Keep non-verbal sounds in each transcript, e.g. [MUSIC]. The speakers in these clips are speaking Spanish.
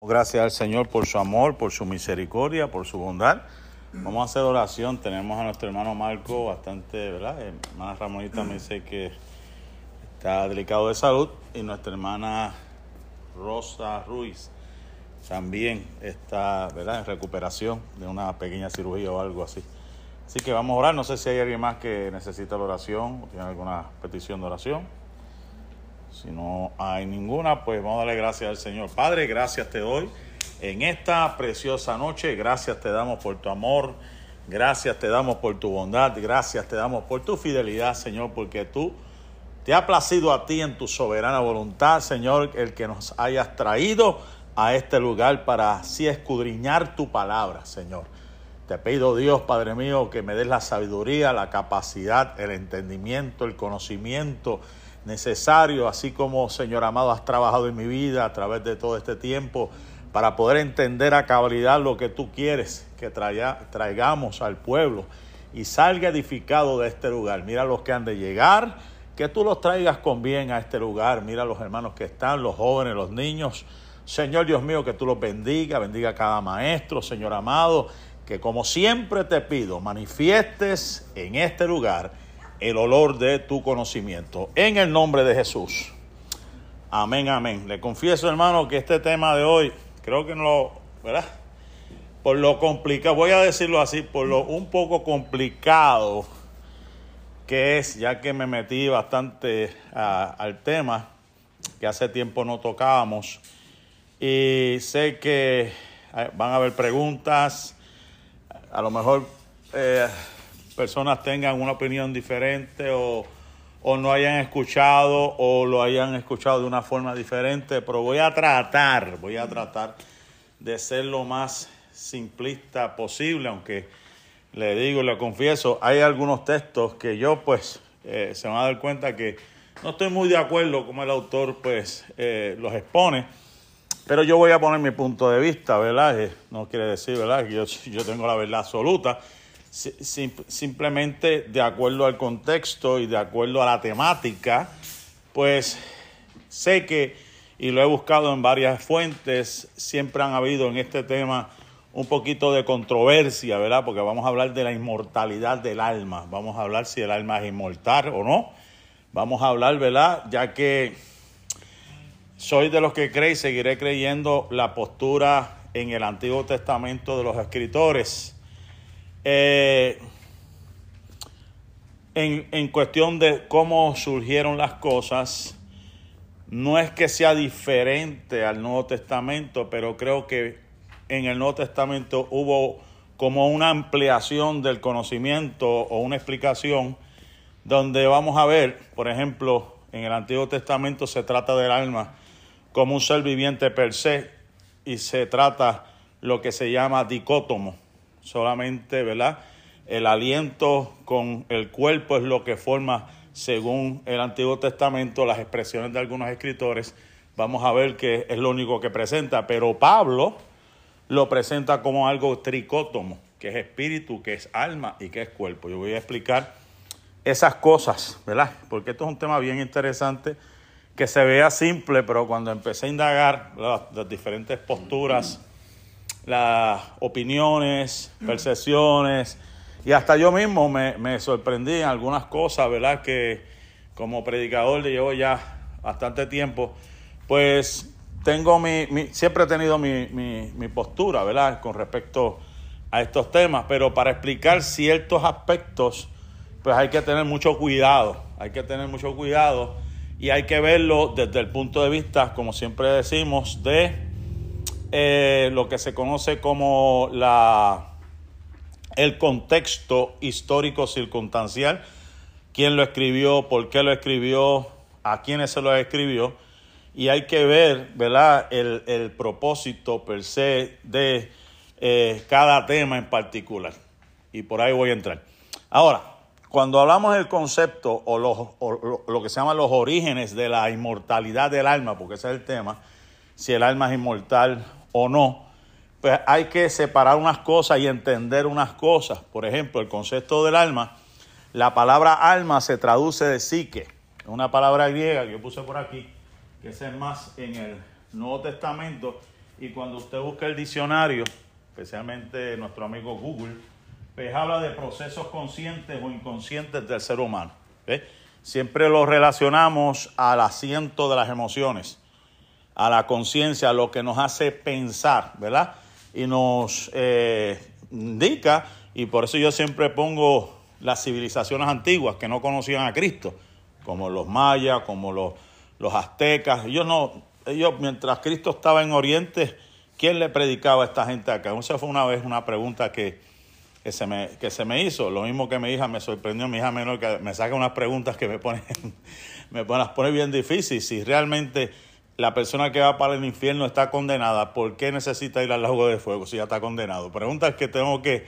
Gracias al Señor por su amor, por su misericordia, por su bondad. Vamos a hacer oración. Tenemos a nuestro hermano Marco bastante, ¿verdad? Eh, hermana Ramonita me dice que está delicado de salud y nuestra hermana Rosa Ruiz también está, ¿verdad? En recuperación de una pequeña cirugía o algo así. Así que vamos a orar. No sé si hay alguien más que necesita la oración o tiene alguna petición de oración. Si no hay ninguna, pues vamos a darle gracias al Señor. Padre, gracias te doy en esta preciosa noche. Gracias te damos por tu amor. Gracias te damos por tu bondad. Gracias te damos por tu fidelidad, Señor, porque tú te ha placido a ti en tu soberana voluntad, Señor, el que nos hayas traído a este lugar para así escudriñar tu palabra, Señor. Te pido, Dios, Padre mío, que me des la sabiduría, la capacidad, el entendimiento, el conocimiento necesario, así como, Señor amado, has trabajado en mi vida a través de todo este tiempo para poder entender a cabalidad lo que tú quieres que traigamos al pueblo y salga edificado de este lugar. Mira los que han de llegar, que tú los traigas con bien a este lugar. Mira los hermanos que están, los jóvenes, los niños. Señor Dios mío, que tú los bendiga, bendiga a cada maestro, Señor amado, que como siempre te pido, manifiestes en este lugar el olor de tu conocimiento. En el nombre de Jesús. Amén, amén. Le confieso, hermano, que este tema de hoy, creo que no lo, ¿verdad? Por lo complicado, voy a decirlo así, por lo un poco complicado que es, ya que me metí bastante al tema, que hace tiempo no tocábamos, y sé que eh, van a haber preguntas, a lo mejor... Eh, personas tengan una opinión diferente o, no hayan escuchado o lo hayan escuchado de una forma diferente, pero voy a tratar, voy a tratar de ser lo más simplista posible, aunque le digo, le confieso, hay algunos textos que yo pues eh, se van a dar cuenta que no estoy muy de acuerdo como el autor pues eh, los expone, pero yo voy a poner mi punto de vista, ¿verdad? Eh, no quiere decir, ¿verdad? Que yo, yo tengo la verdad absoluta simplemente de acuerdo al contexto y de acuerdo a la temática, pues sé que, y lo he buscado en varias fuentes, siempre han habido en este tema un poquito de controversia, ¿verdad? Porque vamos a hablar de la inmortalidad del alma, vamos a hablar si el alma es inmortal o no, vamos a hablar, ¿verdad? Ya que soy de los que cree y seguiré creyendo la postura en el Antiguo Testamento de los escritores eh, en, cuestión de cómo surgieron las cosas, no es que sea diferente al Nuevo Testamento, pero creo que en el Nuevo Testamento hubo como una ampliación del conocimiento o una explicación donde vamos a ver, por ejemplo, en el Antiguo Testamento se trata del alma como un ser viviente per se y se trata lo que se llama dicótomo, solamente, ¿verdad? El aliento con el cuerpo es lo que forma, según el Antiguo Testamento, las expresiones de algunos escritores. Vamos a ver que es lo único que presenta, pero Pablo lo presenta como algo tricótomo, que es espíritu, que es alma y que es cuerpo. Yo voy a explicar esas cosas, ¿verdad? Porque esto es un tema bien interesante que se vea simple, pero cuando empecé a indagar las diferentes posturas las opiniones, percepciones, y hasta yo mismo me, sorprendí en algunas cosas, ¿verdad? Que como predicador llevo ya bastante tiempo, pues tengo mi, siempre he tenido mi, mi, postura, ¿verdad? Con respecto a estos temas, pero para explicar ciertos aspectos, pues hay que tener mucho cuidado, hay que tener mucho cuidado y hay que verlo desde el punto de vista, como siempre decimos, de eh, lo que se conoce como la, el contexto histórico circunstancial, quién lo escribió, por qué lo escribió, a quiénes se lo escribió, y hay que ver ¿verdad? El, propósito per se de eh, cada tema en particular. Y por ahí voy a entrar. Ahora, cuando hablamos del concepto o, o lo que se llama los orígenes de la inmortalidad del alma, porque ese es el tema, si el alma es inmortal o no, pues hay que separar unas cosas y entender unas cosas. Por ejemplo, el concepto del alma, la palabra alma se traduce de psique, es una palabra griega que yo puse por aquí, que es más en el Nuevo Testamento, Y cuando usted busca el diccionario, especialmente nuestro amigo Google, pues habla de procesos conscientes o inconscientes del ser humano. Siempre lo relacionamos al asiento de las emociones, a la conciencia, lo que nos hace pensar, ¿verdad? Y nos eh, indica, y por eso yo siempre pongo las civilizaciones antiguas que no conocían a Cristo, como los mayas, como los, los aztecas. Ellos no, ellos mientras Cristo estaba en Oriente, ¿quién le predicaba a esta gente acá? Esa fue una vez una pregunta que, que, se me, que se me hizo. Lo mismo que mi hija me sorprendió, mi hija menor, que me saca unas preguntas que me ponen, [LAUGHS] me las pone bien difíciles. Si realmente la persona que va para el infierno está condenada, ¿por qué necesita ir al lago de fuego si ya está condenado? Preguntas que tengo que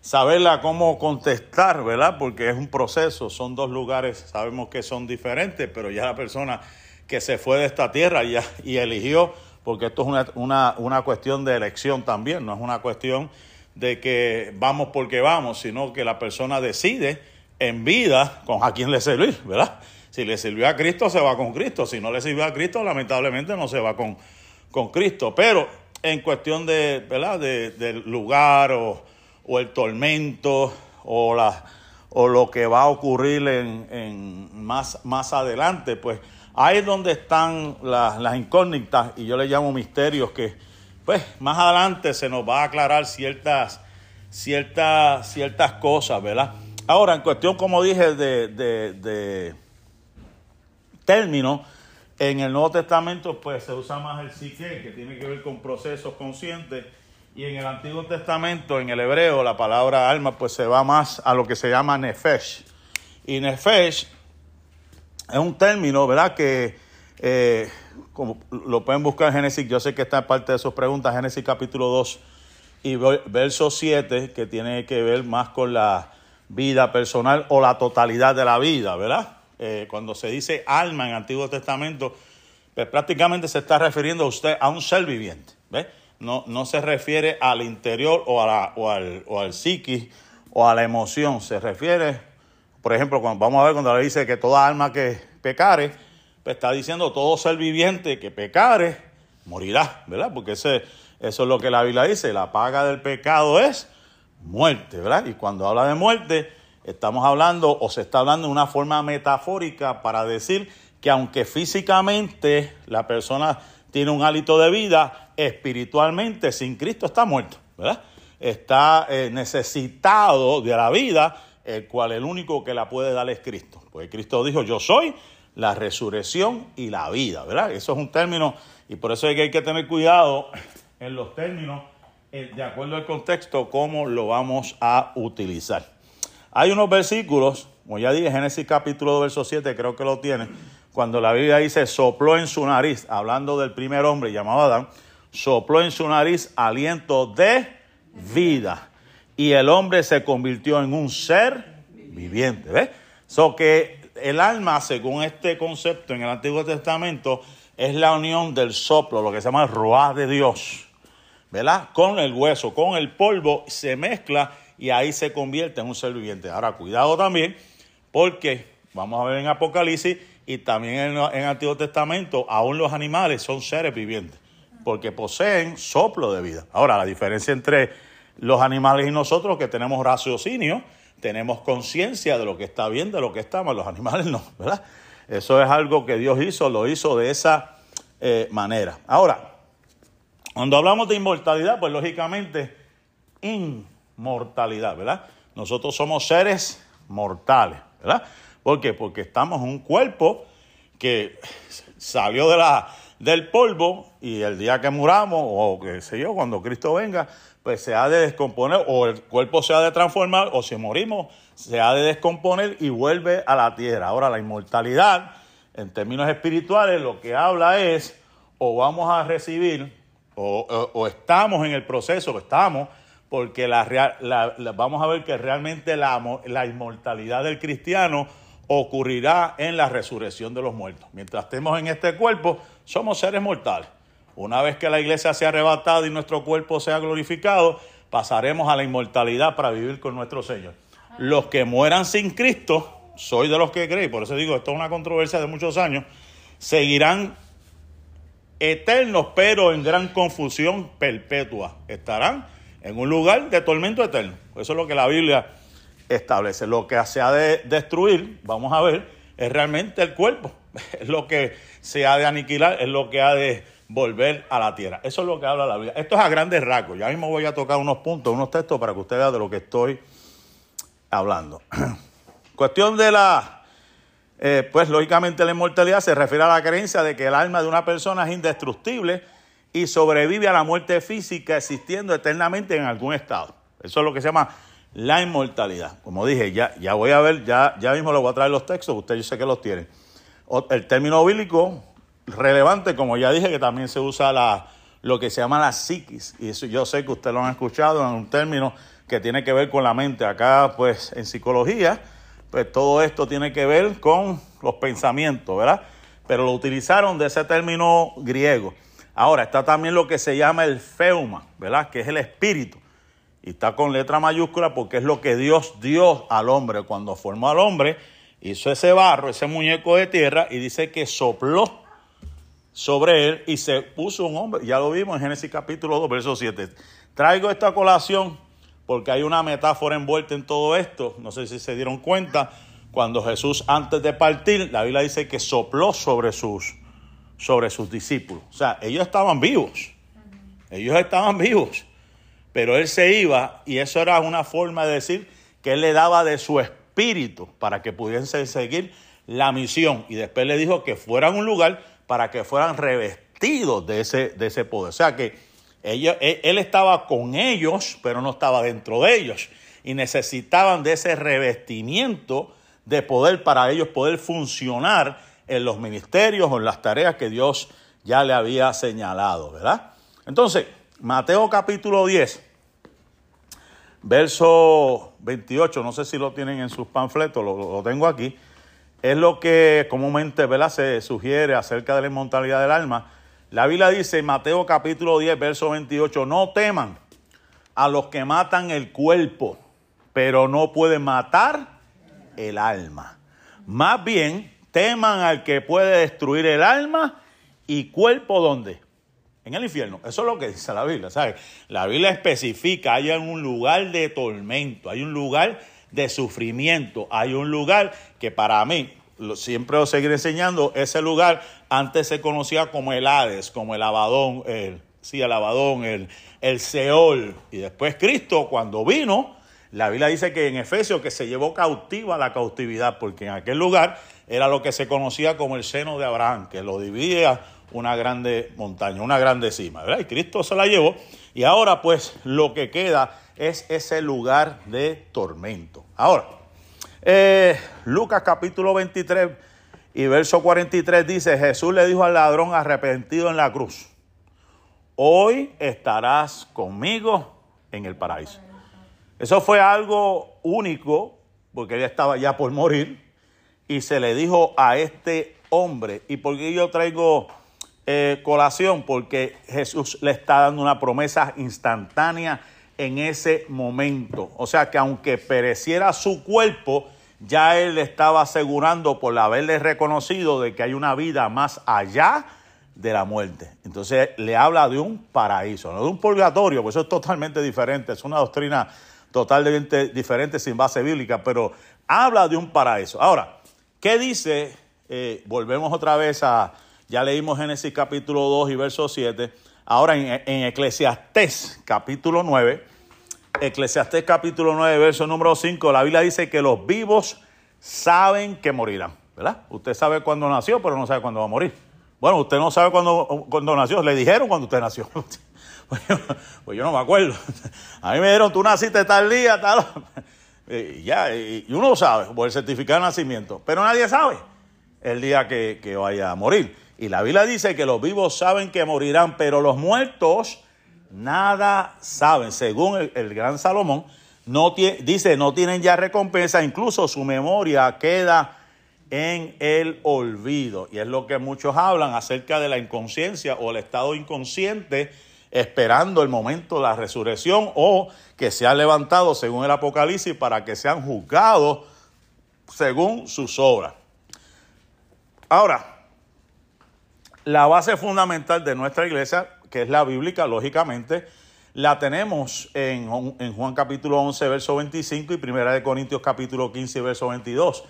saberla cómo contestar, ¿verdad? Porque es un proceso, son dos lugares, sabemos que son diferentes, pero ya la persona que se fue de esta tierra ya, y eligió, porque esto es una, una, una cuestión de elección también, no es una cuestión de que vamos porque vamos, sino que la persona decide en vida con a quién le servir, ¿verdad? Si le sirvió a Cristo, se va con Cristo. Si no le sirvió a Cristo, lamentablemente no se va con, con Cristo. Pero en cuestión de, ¿verdad? De, del lugar o, o el tormento o, la, o lo que va a ocurrir en, en más, más adelante, pues ahí es donde están las, las incógnitas y yo le llamo misterios que pues más adelante se nos va a aclarar ciertas, ciertas, ciertas cosas, ¿verdad? Ahora, en cuestión, como dije, de, de, de término, en el Nuevo Testamento pues se usa más el psique, que tiene que ver con procesos conscientes y en el Antiguo Testamento, en el hebreo, la palabra alma, pues se va más a lo que se llama nefesh. Y nefesh es un término, ¿verdad? Que eh, como lo pueden buscar en Génesis, yo sé que está en parte de sus preguntas, Génesis capítulo 2 y verso 7, que tiene que ver más con la vida personal o la totalidad de la vida, ¿verdad? Eh, cuando se dice alma en Antiguo Testamento, pues prácticamente se está refiriendo a usted a un ser viviente, ¿ves? no, no se refiere al interior o, al, o al psiquis o a la emoción, se refiere, por ejemplo, cuando, vamos a ver cuando le dice que toda alma que pecare, pues está diciendo todo ser viviente que pecare, morirá, ¿verdad? Porque ese, eso es lo que la Biblia dice, la paga del pecado es muerte, ¿verdad? Y cuando habla de muerte, estamos hablando o se está hablando de una forma metafórica para decir que aunque físicamente la persona tiene un hálito de vida, espiritualmente sin Cristo está muerto, ¿verdad? Está eh, necesitado de la vida, el cual el único que la puede dar es Cristo. Porque Cristo dijo, yo soy la resurrección y la vida, ¿verdad? Eso es un término y por eso es que hay que tener cuidado en los términos, eh, de acuerdo al contexto, cómo lo vamos a utilizar. Hay unos versículos, como ya dije, Génesis capítulo 2, verso 7, creo que lo tienen, cuando la Biblia dice sopló en su nariz, hablando del primer hombre llamado Adán, sopló en su nariz aliento de vida. Y el hombre se convirtió en un ser viviente. ¿Ves? So que el alma, según este concepto en el Antiguo Testamento, es la unión del soplo, lo que se llama el roá de Dios. ¿Verdad? Con el hueso, con el polvo, se mezcla y ahí se convierte en un ser viviente. Ahora, cuidado también, porque vamos a ver en Apocalipsis y también en, el Antiguo Testamento, aún los animales son seres vivientes, porque poseen soplo de vida. Ahora, la diferencia entre los animales y nosotros, que tenemos raciocinio, tenemos conciencia de lo que está bien, de lo que está mal, los animales no, ¿verdad? Eso es algo que Dios hizo, lo hizo de esa eh, manera. Ahora, cuando hablamos de inmortalidad, pues lógicamente, inmortalidad, ¿verdad? Nosotros somos seres mortales, ¿verdad? ¿Por qué? Porque estamos en un cuerpo que salió de la, del polvo y el día que muramos, o qué sé yo, cuando Cristo venga, pues se ha de descomponer, o el cuerpo se ha de transformar, o si morimos, se ha de descomponer y vuelve a la tierra. Ahora, la inmortalidad, en términos espirituales, lo que habla es, o vamos a recibir, o, estamos en el proceso, estamos, porque la, vamos a ver que realmente la, inmortalidad del cristiano ocurrirá en la resurrección de los muertos. Mientras estemos en este cuerpo, somos seres mortales. Una vez que la iglesia sea arrebatada y nuestro cuerpo sea glorificado, pasaremos a la inmortalidad para vivir con nuestro Señor. Los que mueran sin Cristo, soy de los que creen, por eso digo, esto es una controversia de muchos años, seguirán eternos, pero en gran confusión perpetua. Estarán en un lugar de tormento eterno. Eso es lo que la Biblia establece. Lo que se ha de destruir, vamos a ver, es realmente el cuerpo. [LAUGHS] Es lo que se ha de aniquilar, es lo que ha de volver a la tierra. Eso es lo que habla la Biblia. Esto es a grandes rasgos. Ya mismo voy a tocar unos puntos, unos textos para que usted vea de lo que estoy hablando. [CLEARS THROAT] Cuestión de la, eh, pues lógicamente la inmortalidad se refiere a la creencia de que el alma de una persona es indestructible y sobrevive a la muerte física existiendo eternamente en algún estado. Eso es lo que se llama la inmortalidad. Como dije, ya, ya voy a ver, ya, ya mismo le voy a traer los textos, usted yo sé que los tiene. El término bíblico relevante, como ya dije, que también se usa la, lo que se llama la psiquis. Y eso yo sé que usted lo han escuchado en un término que tiene que ver con la mente. Acá, pues, en psicología, pues todo esto tiene que ver con los pensamientos, ¿verdad? Pero lo utilizaron de ese término griego. Ahora, está también lo que se llama el feuma, ¿verdad? Que es el espíritu. Y está con letra mayúscula porque es lo que Dios dio al hombre. Cuando formó al hombre, hizo ese barro, ese muñeco de tierra, y dice que sopló sobre él y se puso un hombre. Ya lo vimos en Génesis capítulo 2, verso 7. Traigo esta colación porque hay una metáfora envuelta en todo esto. No sé si se dieron cuenta. Cuando Jesús antes de partir, la Biblia dice que sopló sobre sus, sobre sus discípulos. O sea, ellos estaban vivos. Ellos estaban vivos. Pero él se iba y eso era una forma de decir que él le daba de su espíritu para que pudiesen seguir la misión. Y después le dijo que fueran un lugar para que fueran revestidos de ese, de ese poder. O sea que él, él estaba con ellos, pero no estaba dentro de ellos. Y necesitaban de ese revestimiento de poder para ellos poder funcionar en los ministerios o en las tareas que Dios ya le había señalado, ¿verdad? Entonces, Mateo capítulo 10, verso 28, no sé si lo tienen en sus panfletos, lo, tengo aquí es lo que comúnmente ¿verdad? se sugiere acerca de la inmortalidad del alma. La Biblia dice en Mateo capítulo 10, verso 28, no teman a los que matan el cuerpo, pero no pueden matar el alma. Más bien, teman al que puede destruir el alma y cuerpo ¿dónde? En el infierno. Eso es lo que dice la Biblia, ¿sabes? La Biblia especifica, hay un lugar de tormento, hay un lugar de sufrimiento. Hay un lugar que para mí, siempre lo seguiré enseñando, ese lugar antes se conocía como el Hades, como el Abadón, el, sí, el Abadón, el, el Seol. Y después Cristo, cuando vino, la Biblia dice que en Efesios que se llevó cautiva la cautividad, porque en aquel lugar era lo que se conocía como el seno de Abraham, que lo dividía una grande montaña, una grande cima, ¿verdad? Y Cristo se la llevó. Y ahora pues lo que queda es ese lugar de tormento. Ahora, eh, Lucas capítulo 23 y verso 43 dice, Jesús le dijo al ladrón arrepentido en la cruz, hoy estarás conmigo en el paraíso. Eso fue algo único, porque él estaba ya por morir, y se le dijo a este hombre, ¿y por qué yo traigo eh, colación? Porque Jesús le está dando una promesa instantánea en ese momento. O sea que aunque pereciera su cuerpo, ya él estaba asegurando por haberle reconocido de que hay una vida más allá de la muerte. Entonces le habla de un paraíso, no de un purgatorio, pues eso es totalmente diferente, es una doctrina totalmente diferente sin base bíblica, pero habla de un paraíso. Ahora, ¿qué dice? Eh, volvemos otra vez a, ya leímos Génesis capítulo 2 y verso 7, ahora en, en Eclesiastés capítulo 9, Eclesiastés capítulo 9, verso número 5, la Biblia dice que los vivos saben que morirán, ¿verdad? Usted sabe cuándo nació, pero no sabe cuándo va a morir. Bueno, usted no sabe cuándo, cuándo nació, le dijeron cuando usted nació. [LAUGHS] Pues, pues yo, no me acuerdo. A mí me dijeron, tú naciste tal día, tal. Y ya, y uno sabe, por el certificado de nacimiento, pero nadie sabe el día que, que vaya a morir. Y la Biblia dice que los vivos saben que morirán, pero los muertos nada saben. Según el, gran Salomón, no dice, no tienen ya recompensa, incluso su memoria queda en el olvido. Y es lo que muchos hablan acerca de la inconsciencia o el estado inconsciente esperando el momento de la resurrección o que se han levantado según el Apocalipsis para que sean juzgados según sus obras. Ahora, la base fundamental de nuestra iglesia, que es la bíblica, lógicamente, la tenemos en, en Juan capítulo 11, verso 25 y Primera de Corintios capítulo 15, verso 22,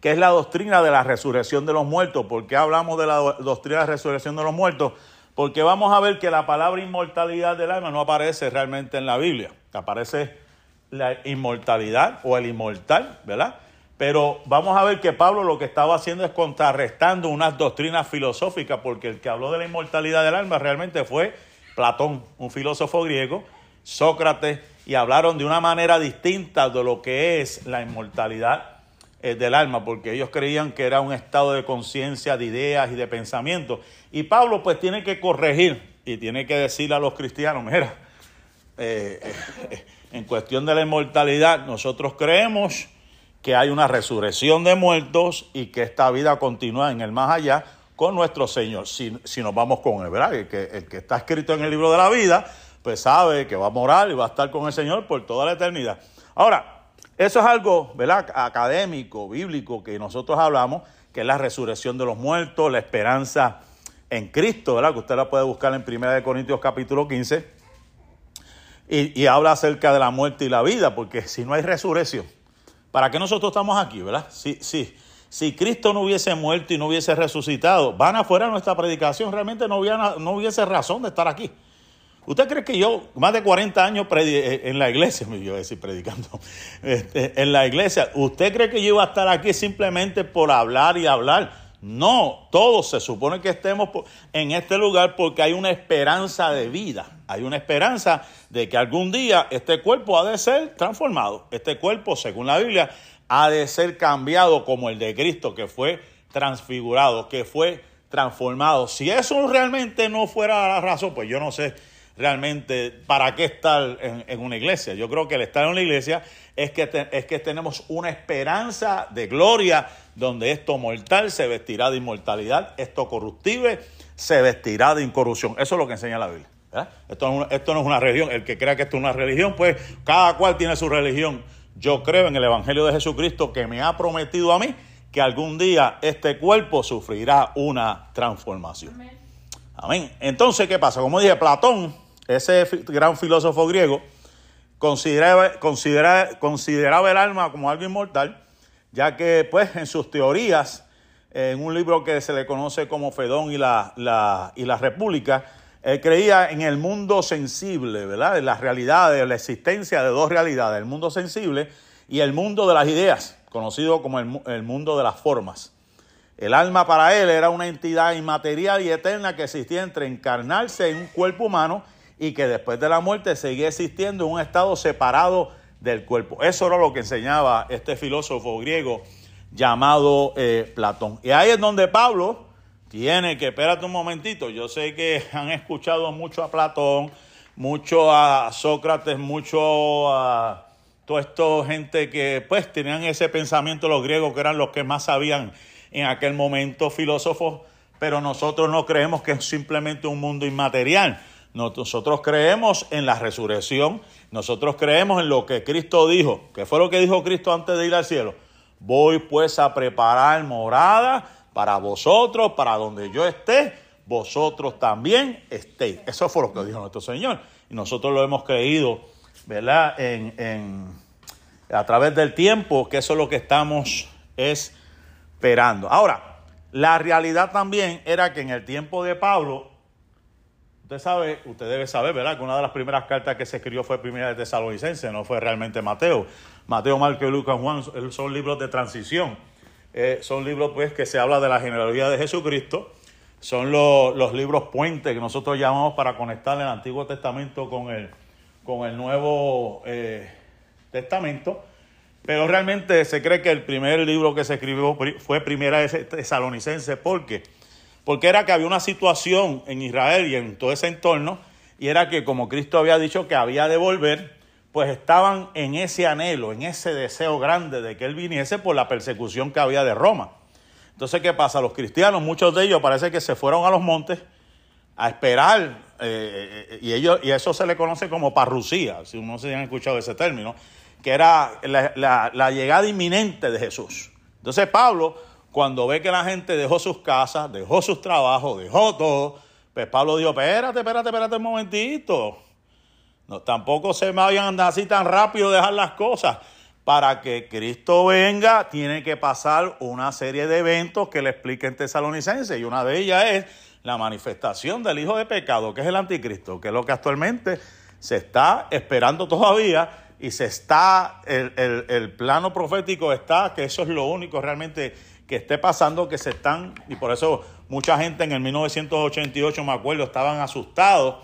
que es la doctrina de la resurrección de los muertos. ¿Por qué hablamos de la doctrina de la resurrección de los muertos? Porque vamos a ver que la palabra inmortalidad del alma no aparece realmente en la Biblia. Aparece la inmortalidad o el inmortal, ¿verdad? Pero vamos a ver que Pablo lo que estaba haciendo es contrarrestando unas doctrinas filosóficas, porque el que habló de la inmortalidad del alma realmente fue Platón, un filósofo griego, Sócrates, y hablaron de una manera distinta de lo que es la inmortalidad eh, del alma, porque ellos creían que era un estado de conciencia, de ideas y de pensamiento. Y Pablo pues tiene que corregir y tiene que decirle a los cristianos, mira, eh, eh, en cuestión de la inmortalidad, nosotros creemos que hay una resurrección de muertos y que esta vida continúa en el más allá con nuestro Señor, si, si nos vamos con él, ¿verdad? El que, el que está escrito en el libro de la vida, pues sabe que va a morar y va a estar con el Señor por toda la eternidad. Ahora, eso es algo, ¿verdad? Académico, bíblico, que nosotros hablamos, que es la resurrección de los muertos, la esperanza en Cristo, ¿verdad? Que usted la puede buscar en 1 Corintios capítulo 15. Y, habla acerca de la muerte y la vida, porque si no hay resurrección, ¿para qué nosotros estamos aquí, verdad? Si, si, si Cristo no hubiese muerto y no hubiese resucitado, van afuera nuestra predicación, realmente no, no hubiese razón de estar aquí. ¿Usted cree que yo, más de 40 años eh, en la iglesia, [LAUGHS] me iba a decir predicando, este, en la iglesia, ¿usted cree que yo iba a estar aquí simplemente por hablar y hablar? No, todos se supone que estemos en este lugar porque hay una esperanza de vida. Hay una esperanza de que algún día este cuerpo ha de ser transformado. Este cuerpo, según la Biblia, ha de ser cambiado como el de Cristo, que fue transfigurado, que fue transformado. Si eso realmente no fuera la razón, pues yo no sé realmente para qué estar en, una iglesia. Yo creo que el estar en una iglesia es que, es que tenemos una esperanza de gloria donde esto mortal se vestirá de inmortalidad, esto corruptible se vestirá de incorrupción. Eso es lo que enseña la Biblia. Esto, no, esto no es una religión. El que crea que esto es una religión, pues cada cual tiene su religión. Yo creo en el Evangelio de Jesucristo que me ha prometido a mí que algún día este cuerpo sufrirá una transformación. Amén. Entonces, ¿qué pasa? Como dije, Platón ese gran filósofo griego, consideraba, consideraba el alma como algo inmortal, ya que pues en sus teorías, en un libro que se le conoce como Fedón y la, y la República, él creía en el mundo sensible, ¿verdad? En la realidad, de la existencia de dos realidades, el mundo sensible y el mundo de las ideas, conocido como el mundo de las formas. El alma para él era una entidad inmaterial y eterna que existía entre encarnarse en un cuerpo humano y que después de la muerte seguía existiendo un estado separado del cuerpo. Eso era lo que enseñaba este filósofo griego llamado eh, Platón. Y ahí es donde Pablo tiene que, espérate un momentito, yo sé que [LAUGHS] han escuchado mucho a Platón, mucho a Sócrates, mucho a toda esta gente que pues tenían ese pensamiento los griegos que eran los que más sabían en aquel momento filósofos, pero nosotros no creemos que es simplemente un mundo inmaterial. Nosotros creemos en la resurrección, nosotros creemos en lo que Cristo dijo. ¿Qué fue lo que dijo Cristo antes de ir al cielo? Voy pues a preparar morada para vosotros, para donde yo esté, vosotros también estéis. Eso fue lo que dijo nuestro Señor. Y nosotros lo hemos creído, ¿verdad? En, a través del tiempo, que eso es lo que estamos esperando. Ahora, la realidad también era que en el tiempo de Pablo, Usted sabe, usted debe saber, ¿verdad? Que una de las primeras cartas que se escribió fue primera de Tesalonicense, no fue realmente Mateo. Mateo, Marco, Lucas, Juan son libros de transición. Eh, son libros pues que se habla de la genealogía de Jesucristo. Son los libros puentes que nosotros llamamos para conectar el Antiguo Testamento con el, con el Nuevo eh, Testamento. Pero realmente se cree que el primer libro que se escribió fue primera de Tesalonicense. ¿Por qué? Porque era que había una situación en Israel y en todo ese entorno, y era que como Cristo había dicho que había de volver, pues estaban en ese anhelo, en ese deseo grande de que Él viniese por la persecución que había de Roma. Entonces, ¿qué pasa? Los cristianos, muchos de ellos parece que se fueron a los montes a esperar, eh, y, ellos, y eso se le conoce como parrucía, si uno se han escuchado ese término, que era la llegada inminente de Jesús. Entonces Pablo cuando ve que la gente dejó sus casas, dejó sus trabajos, dejó todo, pues Pablo dijo, espérate, espérate, espérate un momentito. No, tampoco se me vayan así tan rápido dejar las cosas. Para que Cristo venga, tiene que pasar una serie de eventos que le expliquen tesalonicense. Y una de ellas es la manifestación del Hijo de Pecado, que es el anticristo, que es lo que actualmente se está esperando todavía y se está, el, el, plano profético está, que eso es lo único realmente que esté pasando, que se están, y por eso mucha gente en el 1988, me acuerdo, estaban asustados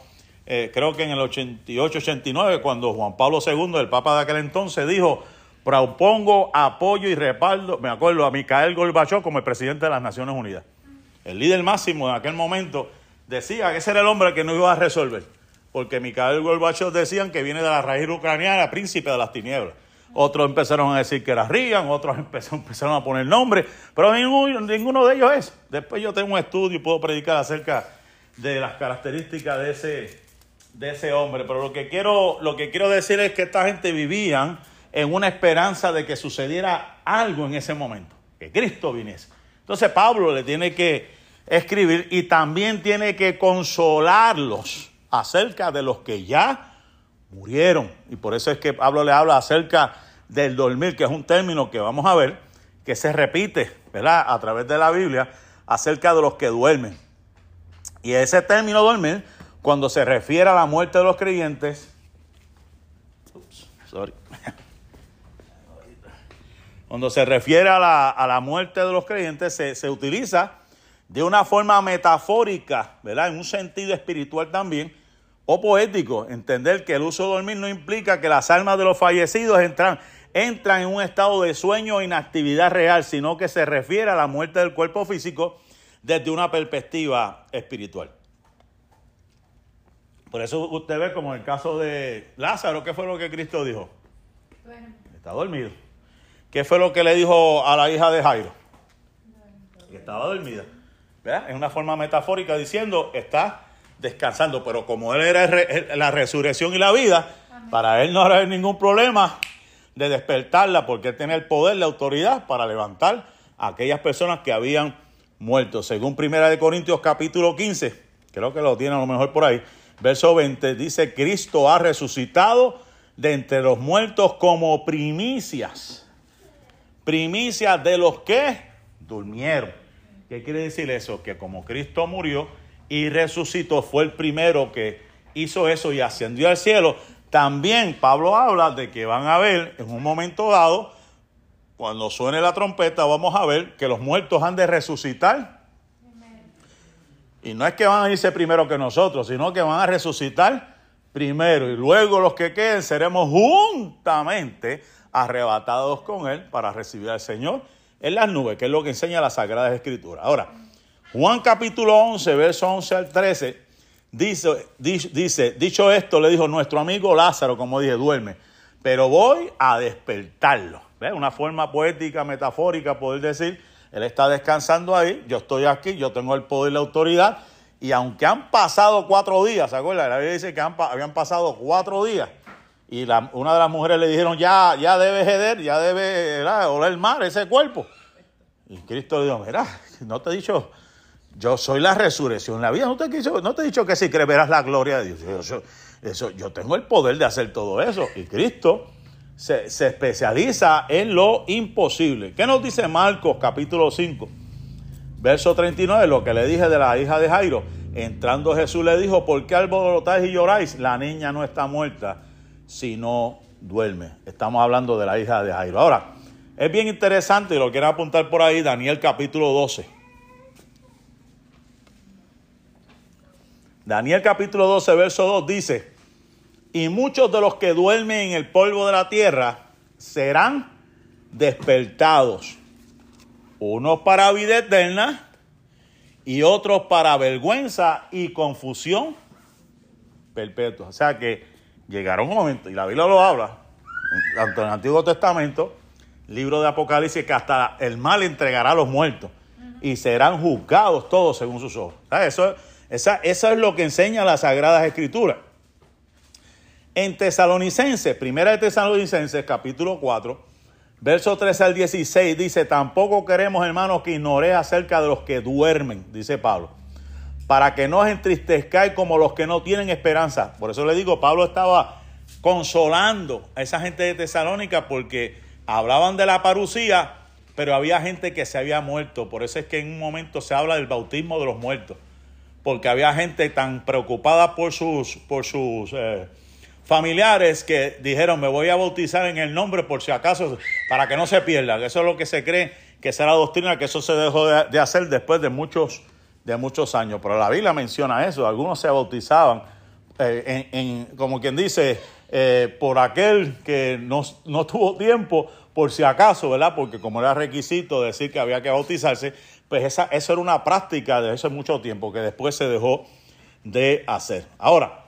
eh, creo que en el 88-89, cuando Juan Pablo II, el Papa de aquel entonces, dijo, propongo apoyo y respaldo, me acuerdo, a Mikhail Gorbachev como el presidente de las Naciones Unidas. El líder máximo en aquel momento decía que ese era el hombre que no iba a resolver, porque Mikhail Gorbachev decían que viene de la raíz ucraniana, príncipe de las tinieblas. Otros empezaron a decir que era Reagan, otros [LAUGHS] empezaron a poner nombres, pero ninguno, de ellos es. Después yo tengo un estudio y puedo predicar acerca de las características de ese, de ese hombre. Pero lo que quiero, lo que quiero decir es que esta gente vivían en una esperanza de que sucediera algo en ese momento, que Cristo viniese. Entonces Pablo le tiene que escribir y también tiene que consolarlos acerca de los que ya murieron. Y por eso es que Pablo le habla acerca del dormir, que es un término que vamos a ver, que se repite, ¿verdad? A través de la Biblia, acerca de los que duermen. Y ese término dormir cuando se refiere a la muerte de los creyentes, [LAUGHS] cuando se refiere a la, muerte de los creyentes, se, utiliza de una forma metafórica, ¿verdad? En un sentido espiritual también, o poético. Entender que el uso de dormir no implica que las almas de los fallecidos entran, entran en un estado de sueño o inactividad real, sino que se refiere a la muerte del cuerpo físico desde una perspectiva espiritual. Por eso usted ve como en el caso de Lázaro, ¿qué fue lo que Cristo dijo? Está dormido. ¿Qué fue lo que le dijo a la hija de Jairo? Que estaba dormida. Es una forma metafórica diciendo, está descansando, pero como él era la resurrección y la vida, para él no habrá ningún problema de despertarla, porque él tenía el poder, la autoridad para levantar a aquellas personas que habían muerto. Según Primera de Corintios capítulo 15, creo que lo tiene a lo mejor por ahí, verso 20, dice, Cristo ha resucitado de entre los muertos como primicias. Primicias de los que durmieron. ¿Qué quiere decir eso? Que como Cristo murió y resucitó, fue el primero que hizo eso y ascendió al cielo. También Pablo habla de que van a ver en un momento dado, cuando suene la trompeta, vamos a ver que los muertos han de resucitar y no es que van a irse primero que nosotros, sino que van a resucitar primero y luego los que queden seremos juntamente arrebatados con Él para recibir al Señor en las nubes, que es lo que enseña la Sagrada Escritura. Ahora, Juan capítulo 11, verso 11 al 13, dice, dice, dicho esto, le dijo nuestro amigo Lázaro, como dije, duerme, pero voy a despertarlo. ¿Ves? Una forma poética, metafórica, poder decir él está descansando ahí, yo estoy aquí, yo tengo el poder y la autoridad. Y aunque han pasado cuatro días, ¿se acuerdan? La Biblia dice que habían pasado cuatro días. Y una de las mujeres le dijeron, ya, ya debe heder, ya debe oler mal ese cuerpo. Y Cristo le dijo, mira, no te he dicho, yo soy la resurrección, la vida. No te, no te he dicho que si crees verás la gloria de Dios. eso, yo tengo el poder de hacer todo eso. Y Cristo se, especializa en lo imposible. ¿Qué nos dice Marcos capítulo 5? Verso 39, lo que le dije de la hija de Jairo. Entrando Jesús le dijo, ¿por qué alborotáis y lloráis? La niña no está muerta, sino duerme. Estamos hablando de la hija de Jairo. Ahora, es bien interesante, y lo quiero apuntar por ahí, Daniel capítulo 12. Daniel capítulo 12, verso 2 dice, y muchos de los que duermen en el polvo de la tierra serán despertados, unos para vida eterna y otros para vergüenza y confusión perpetua. O sea que llegará un momento, y la Biblia lo habla, tanto en el Antiguo Testamento, libro de Apocalipsis, que hasta el mal entregará a los muertos y serán juzgados todos según sus ojos. Eso, esa, eso es lo que enseña las Sagradas Escrituras. En Tesalonicenses, primera de Tesalonicenses, capítulo 4, Verso 13 al 16 dice, tampoco queremos, hermanos, que ignoréis acerca de los que duermen, dice Pablo, para que no os entristezcáis como los que no tienen esperanza. Por eso le digo, Pablo estaba consolando a esa gente de Tesalónica porque hablaban de la parucía, pero había gente que se había muerto. Por eso es que en un momento se habla del bautismo de los muertos, porque había gente tan preocupada por sus, por sus eh, familiares que dijeron, me voy a bautizar en el nombre por si acaso, para que no se pierda. Eso es lo que se cree que la doctrina, que eso se dejó de, hacer después de muchos, de muchos años. Pero la Biblia menciona eso, algunos se bautizaban, eh, en, como quien dice, eh, por aquel que no, no tuvo tiempo, por si acaso, ¿verdad? Porque como era requisito decir que había que bautizarse, pues esa, eso era una práctica de hace mucho tiempo que después se dejó de hacer. Ahora,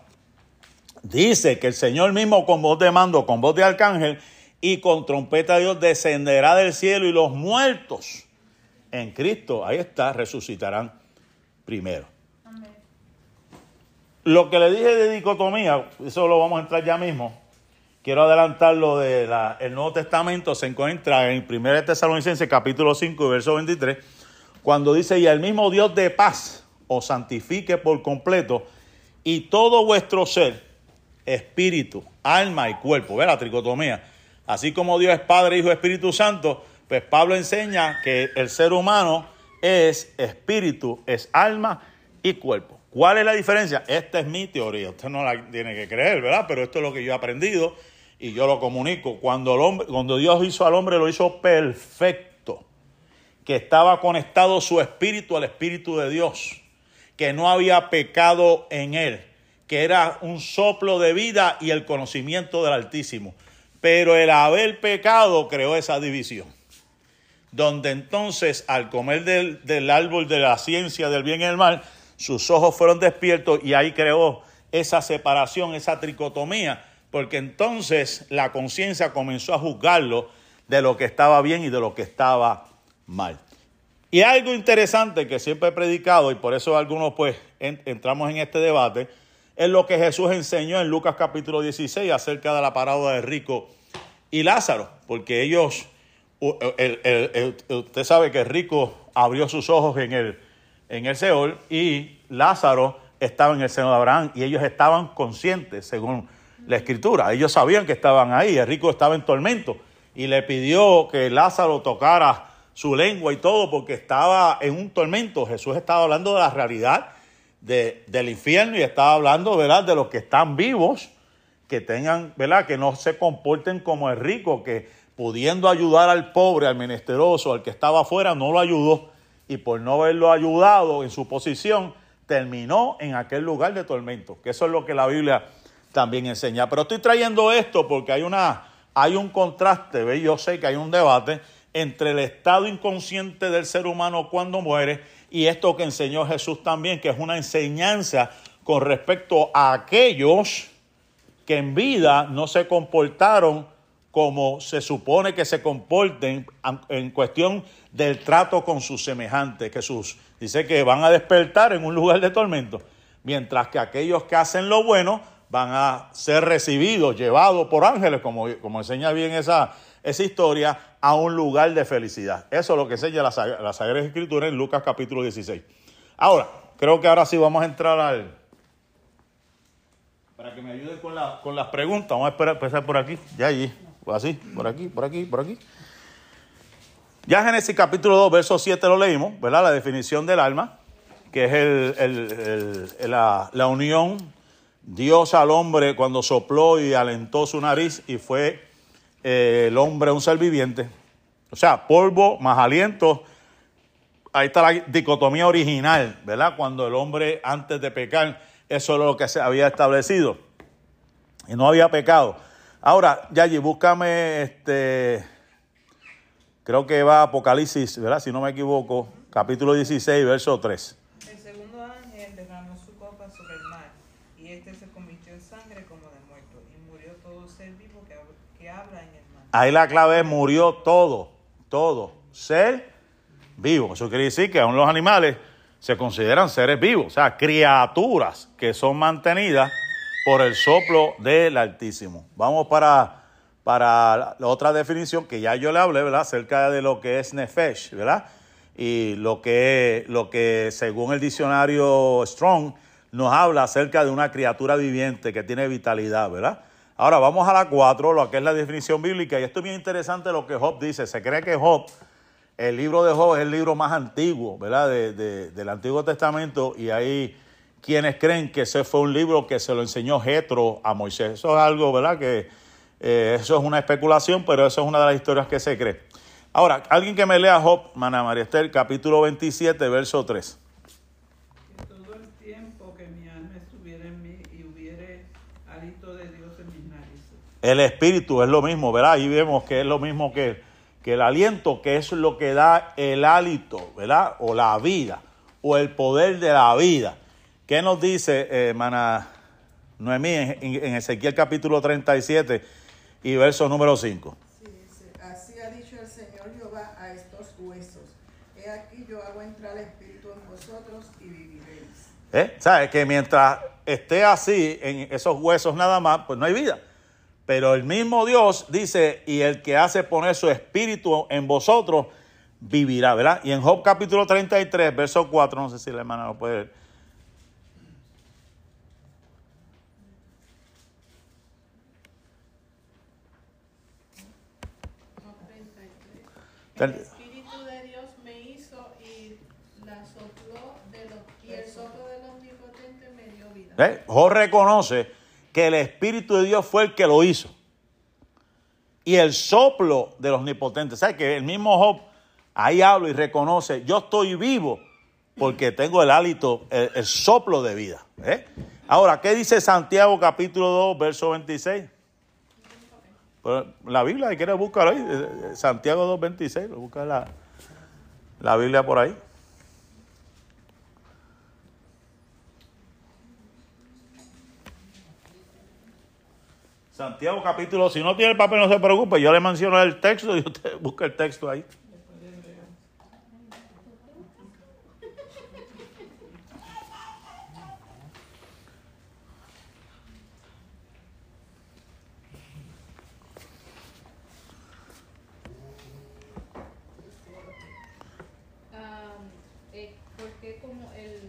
Dice que el Señor mismo con voz de mando, con voz de arcángel y con trompeta de Dios descenderá del cielo y los muertos en Cristo, ahí está, resucitarán primero. Lo que le dije de dicotomía, eso lo vamos a entrar ya mismo. Quiero adelantar lo del Nuevo Testamento, se encuentra en 1 Tesalonicenses capítulo 5, verso 23, cuando dice, y el mismo Dios de paz os santifique por completo y todo vuestro ser, espíritu, alma y cuerpo. Ve la tricotomía. Así como Dios es Padre, Hijo, Espíritu Santo, pues Pablo enseña que el ser humano es espíritu, es alma y cuerpo. ¿Cuál es la diferencia? Esta es mi teoría. Usted no la tiene que creer, ¿verdad? Pero esto es lo que yo he aprendido y yo lo comunico. Cuando, el hombre, cuando Dios hizo al hombre, lo hizo perfecto. Que estaba conectado su espíritu al espíritu de Dios. Que no había pecado en él que era un soplo de vida y el conocimiento del Altísimo. Pero el haber pecado creó esa división, donde entonces al comer del, árbol de la ciencia del bien y el mal, sus ojos fueron despiertos y ahí creó esa separación, esa tricotomía, porque entonces la conciencia comenzó a juzgarlo de lo que estaba bien y de lo que estaba mal. Y algo interesante que siempre he predicado, y por eso algunos pues entramos en este debate, es lo que Jesús enseñó en Lucas capítulo 16 acerca de la parábola de rico y Lázaro, porque ellos, usted sabe que rico abrió sus ojos en el, en el Seol y Lázaro estaba en el seno de Abraham y ellos estaban conscientes, según la escritura. Ellos sabían que estaban ahí, el rico estaba en tormento y le pidió que Lázaro tocara su lengua y todo porque estaba en un tormento. Jesús estaba hablando de la realidad del infierno y estaba hablando, ¿verdad?, de los que están vivos, que tengan, ¿verdad?, que no se comporten como el rico, que pudiendo ayudar al pobre, al menesteroso, al que estaba afuera, no lo ayudó y por no haberlo ayudado en su posición, terminó en aquel lugar de tormento, que eso es lo que la Biblia también enseña. Pero estoy trayendo esto porque hay, una, hay un contraste, ¿ve? yo sé que hay un debate entre el estado inconsciente del ser humano cuando muere y esto que enseñó Jesús también, que es una enseñanza con respecto a aquellos que en vida no se comportaron como se supone que se comporten en cuestión del trato con sus semejantes. Jesús dice que van a despertar en un lugar de tormento, mientras que aquellos que hacen lo bueno van a ser recibidos, llevados por ángeles, como, como enseña bien esa, esa historia, a un lugar de felicidad. Eso es lo que enseña la, la Sagrada Escritura en Lucas capítulo 16. Ahora, creo que ahora sí vamos a entrar al... Para que me ayuden con, con las preguntas, vamos a empezar por aquí, ya allí, así, por aquí, por aquí, por aquí. Ya Génesis capítulo 2, verso 7 lo leímos, ¿verdad? La definición del alma, que es el, la, la unión Dios al hombre cuando sopló y alentó su nariz y fue eh, el hombre un ser viviente. O sea, polvo más aliento. Ahí está la dicotomía original, ¿verdad? Cuando el hombre antes de pecar, eso es lo que se había establecido. Y no había pecado. Ahora, Yayi, búscame este. Creo que va Apocalipsis, ¿verdad? Si no me equivoco, capítulo 16, verso 3. El segundo ángel derramó su copa sobre el mar, y este se convirtió en sangre como de muerto, y murió todo ser vivo que, que habla en Ahí la clave es murió todo, todo, ser vivo. Eso quiere decir que aún los animales se consideran seres vivos, o sea, criaturas que son mantenidas por el soplo del Altísimo. Vamos para para otra definición que ya yo le hablé, ¿verdad? Acerca de lo que es nefesh, ¿verdad? Y lo que, lo que según el diccionario Strong nos habla acerca de una criatura viviente que tiene vitalidad, ¿verdad? Ahora vamos a la 4, lo que es la definición bíblica, y esto es bien interesante lo que Job dice. Se cree que Job, el libro de Job es el libro más antiguo, ¿verdad? del Antiguo Testamento, y hay quienes creen que ese fue un libro que se lo enseñó Jetro a Moisés. Eso es algo, ¿verdad? Que eh, eso es una especulación, pero eso es una de las historias que se cree. Ahora, alguien que me lea Job, Mana María Esther, capítulo 27, verso 3. Que todo el tiempo que mi alma estuviera en mí y hubiere hálito de Dios en mis narices. El espíritu es lo mismo, ¿verdad? Ahí vemos que es lo mismo que, que el aliento, que es lo que da el hálito, ¿verdad? O la vida, o el poder de la vida. ¿Qué nos dice, eh, hermana Noemí, en, en Ezequiel capítulo 37 y verso número 5? Sí, dice, así ha dicho el Señor Jehová a estos huesos. He aquí yo hago entrar el espíritu en vosotros y viviréis. ¿Eh? ¿Sabes? Que mientras esté así en esos huesos nada más, pues no hay vida. Pero el mismo Dios dice, y el que hace poner su espíritu en vosotros, vivirá, ¿verdad? Y en Job capítulo 33, verso 4, no sé si la hermana lo puede ver. El Espíritu de Dios me hizo y la sopló de los, y el soplo del omnipotente me dio vida. ¿Eh? Job reconoce que el Espíritu de Dios fue el que lo hizo. Y el soplo de los omnipotentes. ¿Sabes que el mismo Job ahí habla y reconoce, yo estoy vivo porque tengo el hálito, el, soplo de vida. ¿eh? Ahora, ¿qué dice Santiago capítulo 2, verso 26? Pues, la Biblia, si quieres buscar ahí, eh, eh, Santiago 2, 26, busca la, la Biblia por ahí. Santiago capítulo, si no tiene el papel no se preocupe, yo le menciono el texto y usted [LAUGHS] busca el texto ahí. Am, eh, porque como el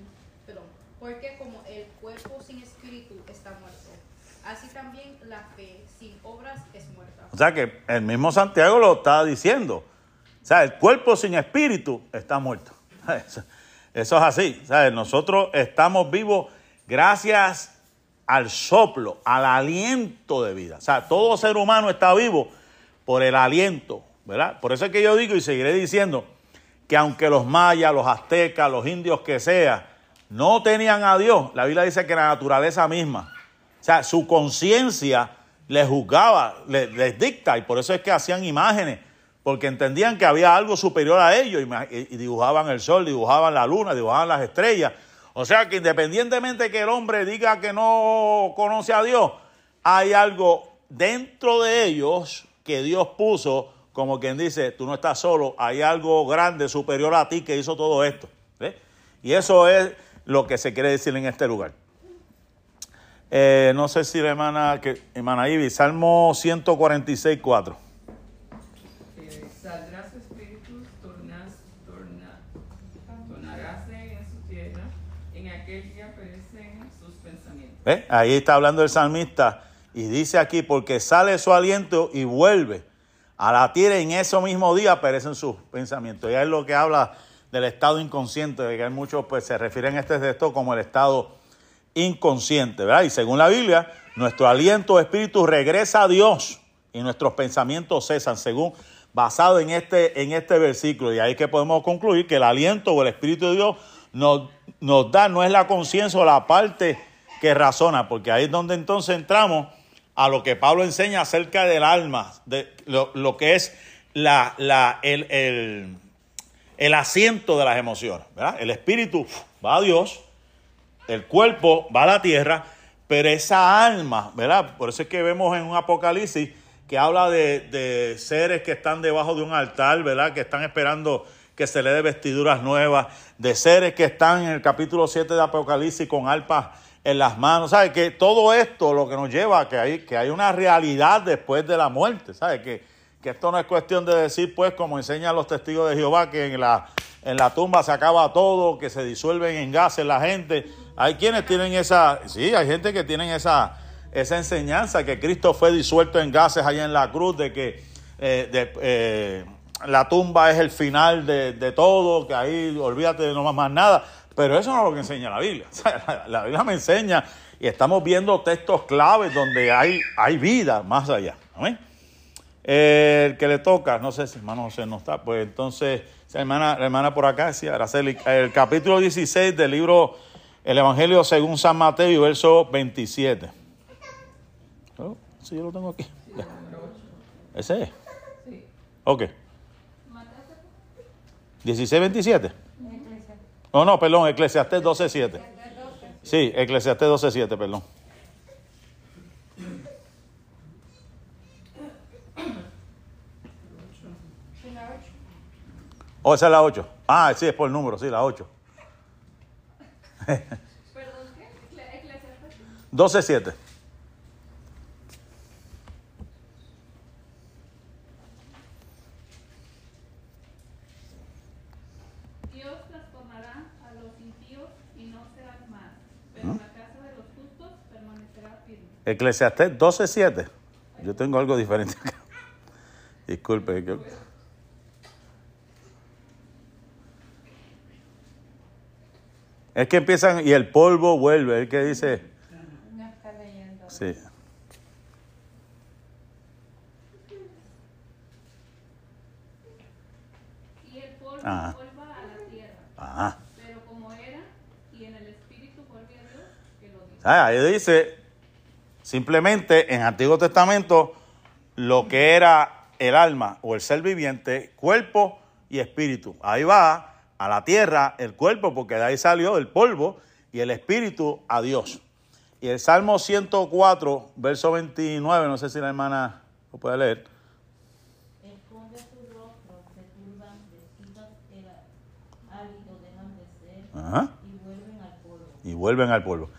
perdón, porque como el cuerpo sin espíritu está muerto, así también la fe sin obras es muerta. O sea que el mismo Santiago lo está diciendo. O sea, el cuerpo sin espíritu está muerto. [LAUGHS] Eso, es así. O sea, nosotros estamos vivos gracias al soplo, al aliento de vida. O sea, todo ser humano está vivo por el aliento, ¿verdad? Por eso es que yo digo y seguiré diciendo que aunque los mayas, los aztecas, los indios que sea, no tenían a Dios, la Biblia dice que la naturaleza misma, o sea, su conciencia les juzgaba, les, dicta, y por eso es que hacían imágenes, porque entendían que había algo superior a ellos, y, dibujaban el sol, dibujaban la luna, dibujaban las estrellas. O sea que independientemente que el hombre diga que no conoce a Dios, hay algo dentro de ellos que Dios puso, como quien dice, tú no estás solo, hay algo grande, superior a ti que hizo todo esto. Y eso es lo que se quiere decir en este lugar. Eh, no sé si la hermana, que, hermana Ivy, Salmo 146, 4. Eh, saldrá su espíritu, tornas, torna, tornaráse en su tierra, en aquel día perecen sus pensamientos. Ahí está hablando el salmista y dice aquí, porque sale su aliento y vuelve a la tierra en ese mismo día perecen sus pensamientos. Y es lo que habla del estado inconsciente, de que hay muchos pues se refieren a este texto como el estado inconsciente, ¿verdad? Y según la Biblia, nuestro aliento espíritu regresa a Dios y nuestros pensamientos cesan, según basado en este, en este versículo. Y ahí que podemos concluir que el aliento o el espíritu de Dios nos, nos da, no es la conciencia o la parte que razona, porque ahí es donde entonces entramos a lo que Pablo enseña acerca del alma, de lo, lo que es la, la, el, el, el asiento de las emociones. ¿verdad? El espíritu va a Dios, el cuerpo va a la tierra, pero esa alma, ¿verdad? Por eso es que vemos en un Apocalipsis que habla de, de, seres que están debajo de un altar, ¿verdad? Que están esperando que se le dé vestiduras nuevas, de seres que están en el capítulo 7 de Apocalipsis con arpas en las manos. ¿Sabes? Que todo esto lo que nos lleva a que hay, que hay una realidad después de la muerte. ¿Sabes? Que, que esto no es cuestión de decir, pues, como enseñan los testigos de Jehová, que en la, en la tumba se acaba todo, que se disuelven en gases la gente. Hay quienes tienen esa, sí, hay gente que tienen esa, esa enseñanza, que Cristo fue disuelto en gases allá en la cruz, de que eh, eh, la tumba es el final de, de todo, que ahí olvídate de no más nada. Pero eso no es lo que enseña la Biblia. [LAUGHS] La, Biblia me enseña y estamos viendo textos claves donde hay, hay vida más allá. ¿Amén? El que le toca, no sé si hermano José no está, pues entonces, hermana, la hermana por acá, sí, Araceli, el capítulo 16 del libro El Evangelio según San Mateo y verso 27. Oh, sí, yo lo tengo aquí. Ya. ¿Ese es? Sí. Ok. 16, 27. No, no, perdón, Eclesiastés 12, 7. Sí, Eclesiastés 12, 7, perdón. Oh, esa es la 8. Ah, sí, es por el número, sí, la 8. Perdón, ¿qué? Ecle- Eclesiastes. 12, 7. Dios transformará a los impíos y no serán más, pero la casa de los justos permanecerá firme. Eclesiastés 12, 7. Yo tengo algo diferente acá. Disculpe. Es que empiezan y el polvo vuelve. El que dice. No está leyendo. Sí. Y el polvo Ajá. vuelva a la tierra, Ajá. pero como era, y en el espíritu vuelve a Dios, que lo dice. Ah, Ahí dice, simplemente en Antiguo Testamento, lo que era el alma o el ser viviente, cuerpo y espíritu. Ahí va a la tierra el cuerpo, porque de ahí salió el polvo, y el espíritu a Dios. Y el Salmo 104, verso 29, no sé si la hermana lo puede leer. Esconde tu rostro, se turban, vestidas el hábito, dejan de ser Ajá. y vuelven al polvo. y vuelven al pueblo.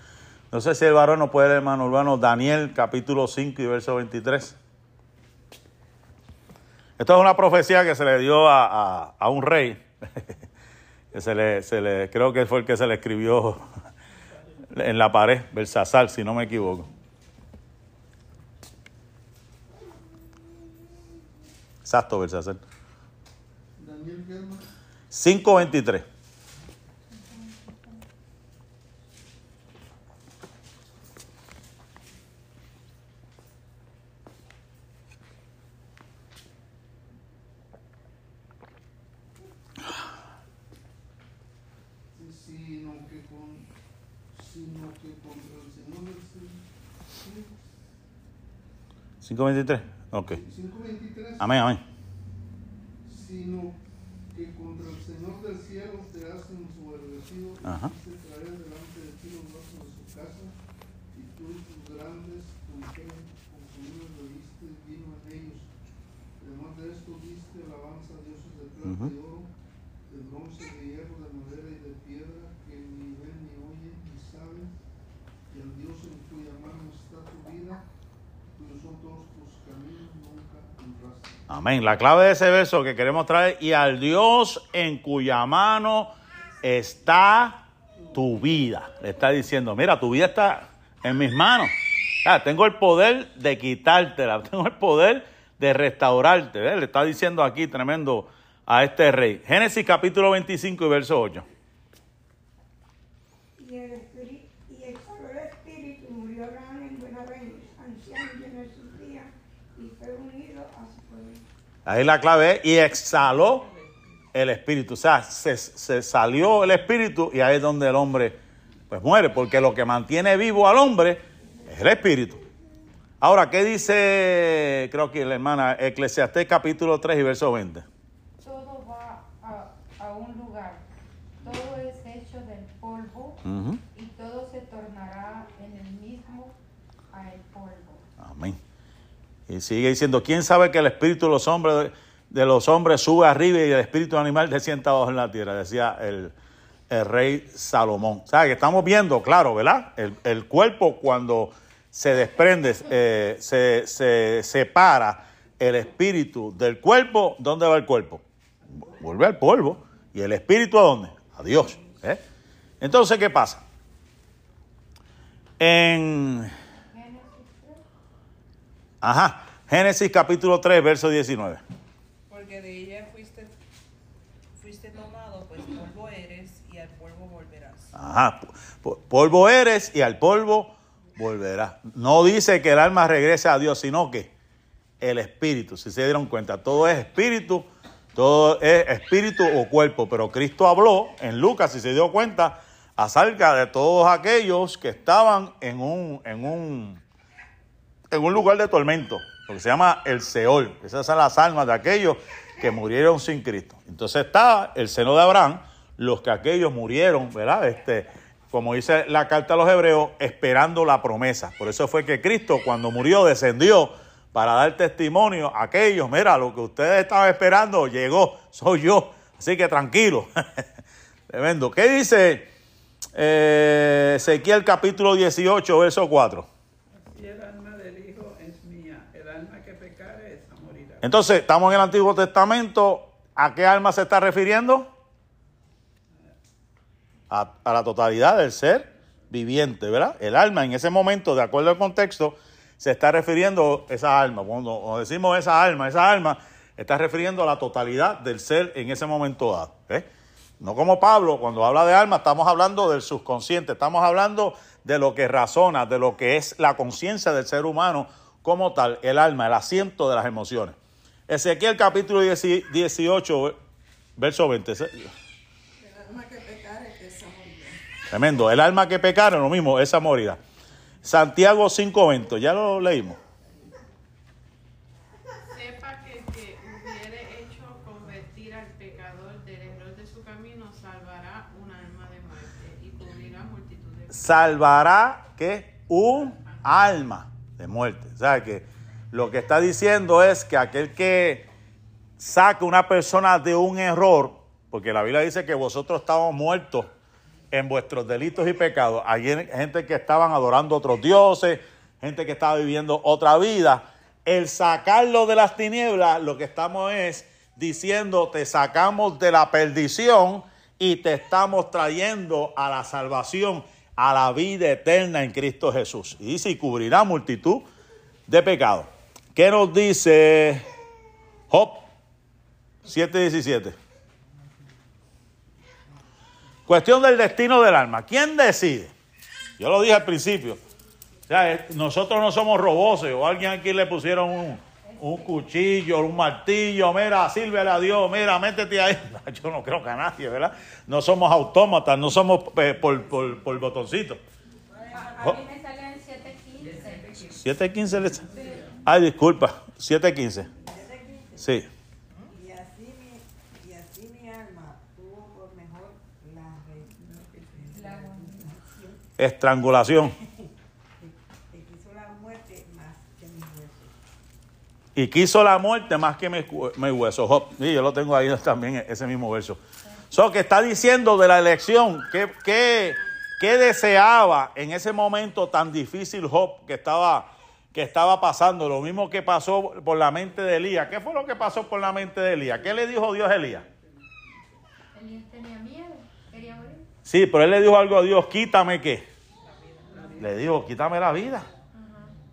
No sé si el varón nos puede leer, hermano urbano, Daniel capítulo 5 y verso 23. Esto es una profecía que se le dio a, a- a un rey, [LAUGHS] se le, se le, creo que fue el que se le escribió en la pared, Belsasar, si no me equivoco. Exacto, Belsasar. Daniel Germa, 5.23. sino que con sino que contra el Señor del cielo. 5.23. Ok. 523. Amén, amén. Sino que contra el Señor del cielo te hacen su agradecido Ajá. y te traerá delante de ti los brazos de su casa y tú y tus grandes consumidos consumidos bebiste vino en ellos. Además de esto diste alabanza a dioses de plata Ujú. y oro, de bronce, de hierro, de madera y de piedra que ni ven ni oyen ni saben y al Dios en cuya mano está tu vida, cuyos son todos tus caminos, nunca honraste. Amén. La clave de ese verso que queremos traer, y al Dios en cuya mano está tu vida. Le está diciendo, mira, tu vida está en mis manos. Ah, tengo el poder de quitártela, [LAUGHS] tengo el poder de restaurarte. Le está diciendo aquí tremendo a este rey. Génesis capítulo 25 y verso 8. Y el espíritu, y exhaló el espíritu, murió Abraham en buena vejez, anciano y lleno de sus días, y fue unido a su pueblo. Ahí la clave es, y exhaló el espíritu. O sea, se, se salió el espíritu y ahí es donde el hombre pues muere, porque lo que mantiene vivo al hombre es el espíritu. Ahora, ¿qué dice, creo que la hermana, Eclesiastés capítulo 3 y verso 20? Todo va a, a un lugar, todo es hecho del polvo y todo se tornará en el mismo a el polvo. Amén. Y sigue diciendo, ¿quién sabe que el espíritu de los hombres, de los hombres sube arriba y el espíritu animal se sienta abajo en la tierra? Decía el, el rey Salomón. O sea, que estamos viendo, claro, ¿verdad? El, el cuerpo cuando se desprende, eh, se, se separa el espíritu del cuerpo, ¿dónde va el cuerpo? Vuelve al polvo. ¿Y el espíritu a dónde? A Dios. ¿eh? Entonces, ¿qué pasa? En... Ajá, Génesis capítulo 3, verso 19. Porque de ella fuiste, fuiste tomado, pues polvo eres y al polvo volverás. Ajá, po- polvo eres y al polvo volverás. No dice que el alma regrese a Dios, sino que el espíritu, si se dieron cuenta, todo es espíritu, todo es espíritu o cuerpo, pero Cristo habló en Lucas, si se dio cuenta, acerca de todos aquellos que estaban en un, en un, en un lugar de tormento, lo que se llama el Seol. Esas son las almas de aquellos que murieron sin Cristo. Entonces está el seno de Abraham, los que aquellos murieron, ¿verdad? Este, como dice la carta a los hebreos, esperando la promesa. Por eso fue que Cristo cuando murió descendió para dar testimonio a aquellos, mira, lo que ustedes estaban esperando llegó, soy yo. Así que tranquilo. [LAUGHS] Tremendo. ¿Qué dice eh, Ezequiel capítulo 18, verso 4? Y el alma del Hijo es mía, el alma que pecare, esa morirá. Entonces, estamos en el Antiguo Testamento. ¿A qué alma se está refiriendo? A, la totalidad del ser viviente, ¿verdad? El alma en ese momento, de acuerdo al contexto, se está refiriendo a esa alma. Cuando, decimos esa alma, esa alma está refiriendo a la totalidad del ser en ese momento dado. No como Pablo, cuando habla de alma, estamos hablando del subconsciente, estamos hablando de lo que razona, de lo que es la conciencia del ser humano como tal, el alma, el asiento de las emociones. Ezequiel capítulo 10 18, verso 20. Ese- El alma que pecare, esa morirá. Tremendo. El alma que pecare, lo mismo, esa morirá. Santiago 5.20, ya lo leímos. Sepa que el que hubiere hecho convertir al pecador del error de su camino salvará un alma de muerte y cubrirá multitud de Salvará que un alma de muerte. O sea que lo que está diciendo es que aquel que saque una persona de un error, porque la Biblia dice que vosotros estábamos muertos en vuestros delitos y pecados. Hay gente que estaban adorando otros dioses, gente que estaba viviendo otra vida. El sacarlo de las tinieblas, lo que estamos es diciendo, te sacamos de la perdición y te estamos trayendo a la salvación, a la vida eterna en Cristo Jesús. Y dice, y cubrirá multitud de pecados. ¿Qué nos dice Job 7:17? Cuestión del destino del alma. ¿Quién decide? Yo lo dije al principio. O sea, nosotros no somos roboces o alguien aquí le pusieron un, un cuchillo, un martillo, mira, sírvele a Dios, mira, métete ahí. [LAUGHS] Yo no creo que a nadie, ¿verdad? No somos autómatas, no somos eh, por, por, por botoncito. A, mí me sale en 715. 7.15 le- Ay, disculpa, 7.15. Sí. Y así mi, y así mi alma tuvo por mejor la La Estrangulación. [LAUGHS] que quiso la muerte más que mis huesos. Y quiso la muerte más que mi, cu- mi hueso. Job. Sí, yo lo tengo ahí también, ese mismo verso. So, que está diciendo de la elección, que, que, que deseaba en ese momento tan difícil Job que estaba, que estaba pasando. Lo mismo que pasó por la mente de Elías. ¿Qué fue lo que pasó por la mente de Elías? ¿Qué le dijo Dios a Elías? Elías tenía miedo, quería morir. Sí, pero él le dijo algo a Dios, quítame qué. Le dijo, quítame la vida.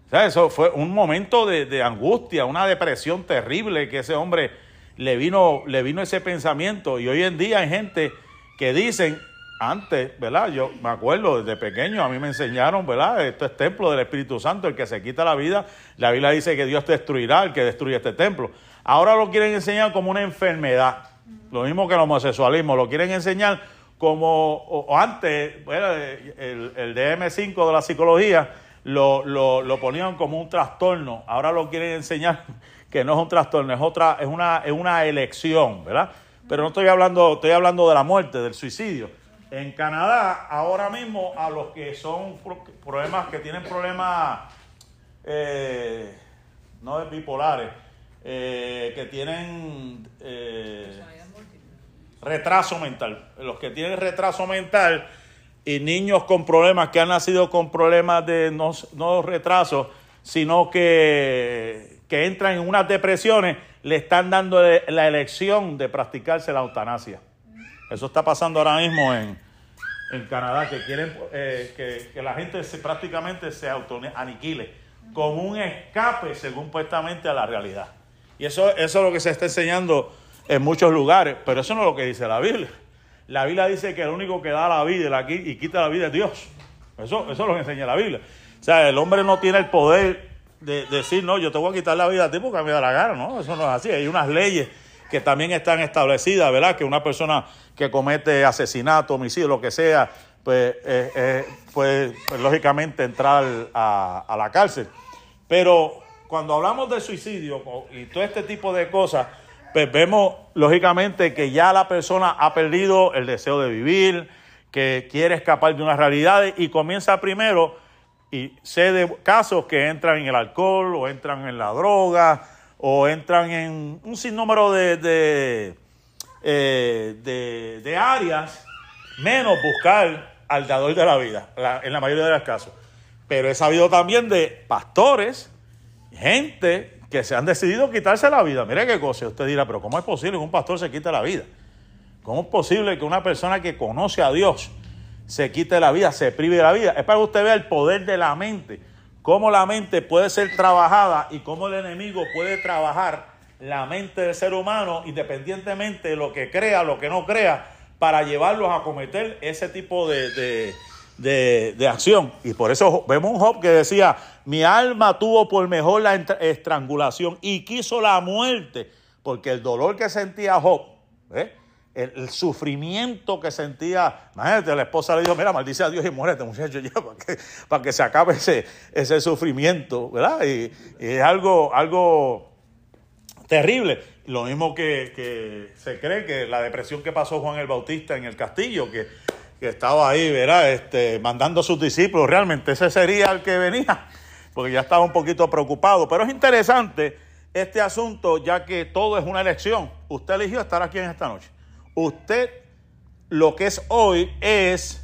O sea, eso fue un momento de, de angustia, una depresión terrible que ese hombre le vino, le vino ese pensamiento. Y hoy en día hay gente que dicen, antes, ¿verdad? Yo me acuerdo desde pequeño, a mí me enseñaron, ¿verdad? Esto es templo del Espíritu Santo, el que se quita la vida, la Biblia dice que Dios destruirá el que destruye este templo. Ahora lo quieren enseñar como una enfermedad, lo mismo que el homosexualismo, lo quieren enseñar como o, antes, bueno, el, el DM5 de la psicología lo, lo, lo ponían como un trastorno, ahora lo quieren enseñar [LAUGHS] que no es un trastorno, es otra, es una, es una elección, ¿verdad? Pero no estoy hablando, estoy hablando de la muerte, del suicidio. En Canadá, ahora mismo, a los que son pro- problemas, que tienen problemas, eh, no es bipolares, eh, que tienen eh, retraso mental. Los que tienen retraso mental y niños con problemas que han nacido con problemas de no, no retraso, sino que, que entran en unas depresiones, le están dando la elección de practicarse la eutanasia. Eso está pasando ahora mismo en, en Canadá, que quieren eh, que, que, la gente se, prácticamente se auto-aniquile con un escape, según puestamente, a la realidad. Y eso, eso es lo que se está enseñando en muchos lugares, pero eso no es lo que dice la Biblia. La Biblia dice que el único que da la vida y quita la vida es Dios. Eso, eso es lo que enseña la Biblia. O sea, el hombre no tiene el poder de, decir, no, yo te voy a quitar la vida a ti porque me da la gana, ¿no? Eso no es así. Hay unas leyes que también están establecidas, ¿verdad? Que una persona que comete asesinato, homicidio, lo que sea, pues, eh, eh, pues, lógicamente entrar a, a la cárcel. Pero cuando hablamos de suicidio y todo este tipo de cosas, pues vemos lógicamente que ya la persona ha perdido el deseo de vivir, que quiere escapar de unas realidades y comienza primero, y sé de casos que entran en el alcohol o entran en la droga o entran en un sinnúmero de, de, eh, áreas, menos buscar al dador de la vida, en la mayoría de los casos. Pero he sabido también de pastores, gente que se han decidido quitarse la vida. Mire qué cosa, usted dirá, pero ¿cómo es posible que un pastor se quite la vida? ¿Cómo es posible que una persona que conoce a Dios se quite la vida, se prive de la vida? Es para que usted vea el poder de la mente, cómo la mente puede ser trabajada y cómo el enemigo puede trabajar la mente del ser humano independientemente de lo que crea, lo que no crea, para llevarlos a cometer ese tipo de, de acción. Y por eso vemos un Job que decía, mi alma tuvo por mejor la estrangulación y quiso la muerte, porque el dolor que sentía Job, ¿eh? El, sufrimiento que sentía, imagínate, la esposa le dijo, mira, maldice a Dios y muérete, muchacho, [LAUGHS] ya, para que, para que se acabe ese, ese sufrimiento, ¿verdad? Y, es algo, algo terrible. Lo mismo que, que, se cree que la depresión que pasó Juan el Bautista en el castillo, que, que estaba ahí, ¿verdad? Este, mandando a sus discípulos, realmente ese sería el que venía porque ya estaba un poquito preocupado. Pero es interesante este asunto, ya que todo es una elección. Usted eligió estar aquí en esta noche. Usted, lo que es hoy, es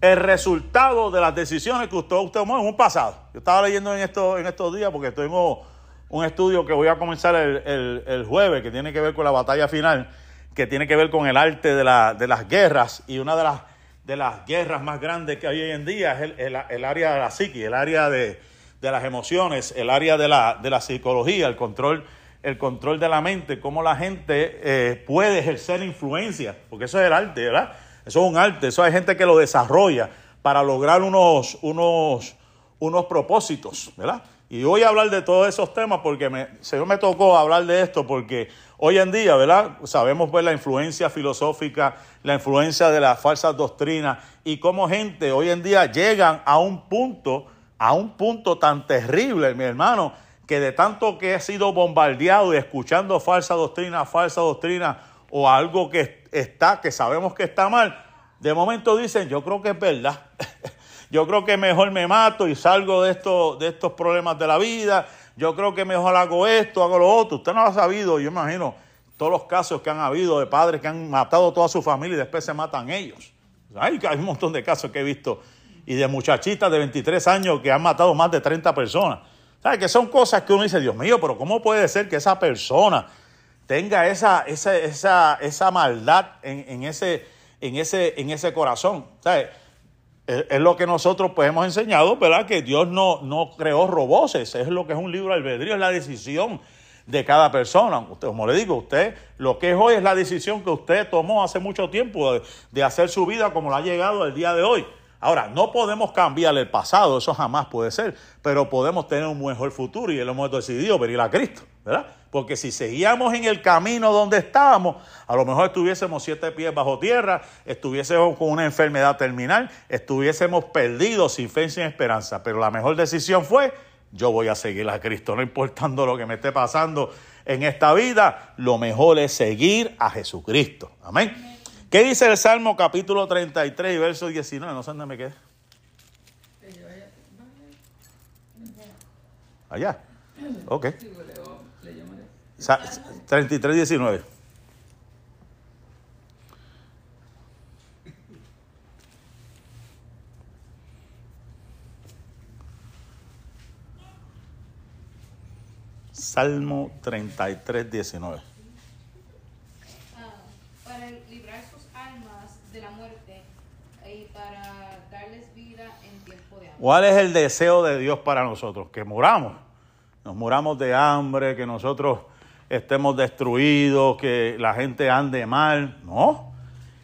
el resultado de las decisiones que usted, tomó en un pasado. Yo estaba leyendo en, esto, en estos días, porque tengo un estudio que voy a comenzar el, jueves, que tiene que ver con la batalla final, que tiene que ver con el arte de, la, de las guerras, y una de las de las guerras más grandes que hay hoy en día es el, área de la psique, el área de, las emociones, el área de la, de la psicología, el control, el control de la mente, cómo la gente eh, puede ejercer influencia, porque eso es el arte, ¿verdad? Eso es un arte, eso hay gente que lo desarrolla para lograr unos, unos, unos propósitos, ¿verdad? Y voy a hablar de todos esos temas porque me, Señor me tocó hablar de esto porque hoy en día, ¿verdad? Sabemos ver la influencia filosófica, la influencia de las falsas doctrinas y cómo gente hoy en día llegan a un punto, a un punto tan terrible, mi hermano, que de tanto que he sido bombardeado y escuchando falsa doctrina, falsa doctrina o algo que está, que sabemos que está mal, de momento dicen, yo creo que es verdad. [LAUGHS] Yo creo que mejor me mato y salgo de, esto, de estos problemas de la vida. Yo creo que mejor hago esto, hago lo otro. Usted no lo ha sabido, yo imagino, todos los casos que han habido de padres que han matado a toda su familia y después se matan ellos. Hay, hay un montón de casos que he visto. Y de muchachitas de 23 años que han matado más de 30 personas. ¿Sabes? Que son cosas que uno dice, Dios mío, pero ¿cómo puede ser que esa persona tenga esa, esa, esa, esa maldad en, en, ese, en, ese, en ese corazón? ¿Sabes? es, lo que nosotros pues hemos enseñado, ¿verdad? Que Dios no, no creó roboces, es lo que es un libro de albedrío, es la decisión de cada persona. Usted, como le digo, usted lo que es hoy es la decisión que usted tomó hace mucho tiempo de, hacer su vida como la ha llegado el día de hoy. Ahora, no podemos cambiar el pasado, eso jamás puede ser, pero podemos tener un mejor futuro y lo hemos decidido venir a Cristo, ¿verdad? Porque si seguíamos en el camino donde estábamos, a lo mejor estuviésemos siete pies bajo tierra, estuviésemos con una enfermedad terminal, estuviésemos perdidos sin fe y sin esperanza. Pero la mejor decisión fue, yo voy a seguir a Cristo, no importando lo que me esté pasando en esta vida, lo mejor es seguir a Jesucristo. Amén. ¿Qué dice el Salmo capítulo 33, verso 19? No sé dónde me quedé. Allá. Ok. 33, 19. Salmo 33, 19. ¿Cuál es el deseo de Dios para nosotros? Que muramos. Nos muramos de hambre, que nosotros estemos destruidos, que la gente ande mal. No.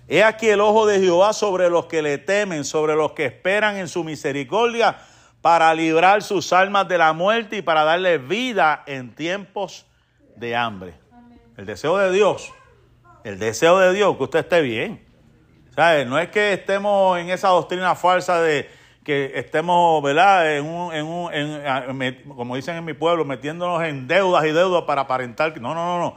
He aquí el ojo de Jehová sobre los que le temen, sobre los que esperan en su misericordia, para librar sus almas de la muerte y para darles vida en tiempos de hambre. El deseo de Dios, el deseo de Dios, que usted esté bien. ¿Sabe? No es que estemos en esa doctrina falsa de que estemos, ¿verdad? En un, en un, en- como dicen en mi pueblo, metiéndonos en deudas y deudas para aparentar. No, no, no, no.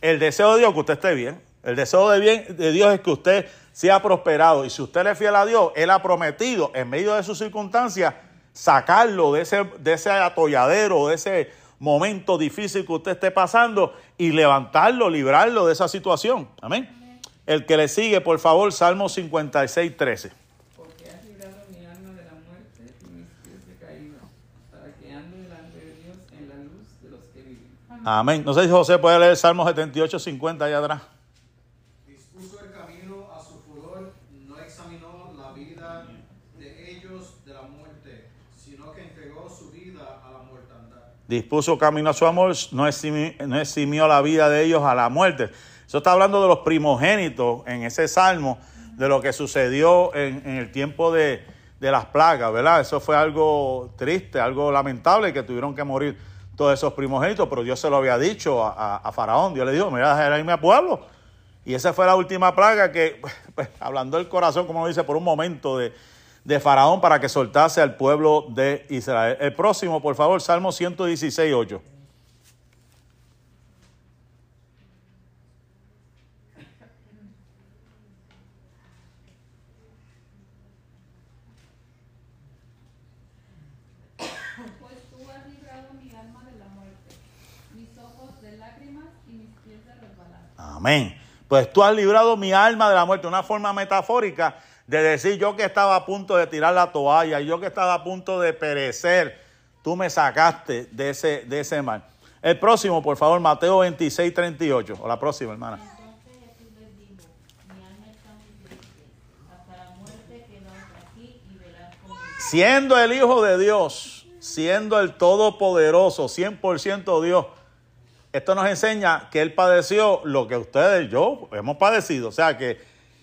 El deseo de Dios es que usted esté bien. El deseo de, bien, de Dios es que usted sea prosperado. Y si usted le es fiel a Dios, Él ha prometido, en medio de sus circunstancias, sacarlo de ese, de ese atolladero, de ese momento difícil que usted esté pasando y levantarlo, librarlo de esa situación. Amén. El que le sigue, por favor, Salmo 56, 13. Porque has librado mi alma de la muerte y mis pies de caída, para que ande delante de Dios en la luz de los que viven. Amén. No sé si José puede leer Salmo 78, 50 allá atrás. Dispuso el camino a su furor, no examinó la vida de ellos de la muerte, sino que entregó su vida a la mortandad. Dispuso camino a su amor, no eximi- no eximió la vida de ellos a la muerte. Eso está hablando de los primogénitos en ese salmo, de lo que sucedió en, en el tiempo de, de las plagas, ¿verdad? Eso fue algo triste, algo lamentable, que tuvieron que morir todos esos primogénitos, pero Dios se lo había dicho a, a- Faraón. Dios le dijo, me voy a dejar irme a pueblo. Y esa fue la última plaga que, [LAUGHS] pues, hablando del corazón, como lo dice, por un momento de, de Faraón para que soltase al pueblo de Israel. El próximo, por favor, Salmo 116, 8. Pues tú has librado mi alma de la muerte, mis ojos de lágrimas y mis pies de resbalar. Amén. Pues tú has librado mi alma de la muerte. Una forma metafórica de decir yo que estaba a punto de tirar la toalla, yo que estaba a punto de perecer, tú me sacaste de ese, de ese mal. El próximo, por favor, Mateo 26, 38. O la próxima, hermana. Siendo el Hijo de Dios, siendo el Todopoderoso, 100% Dios, esto nos enseña que Él padeció lo que ustedes y yo hemos padecido. O sea que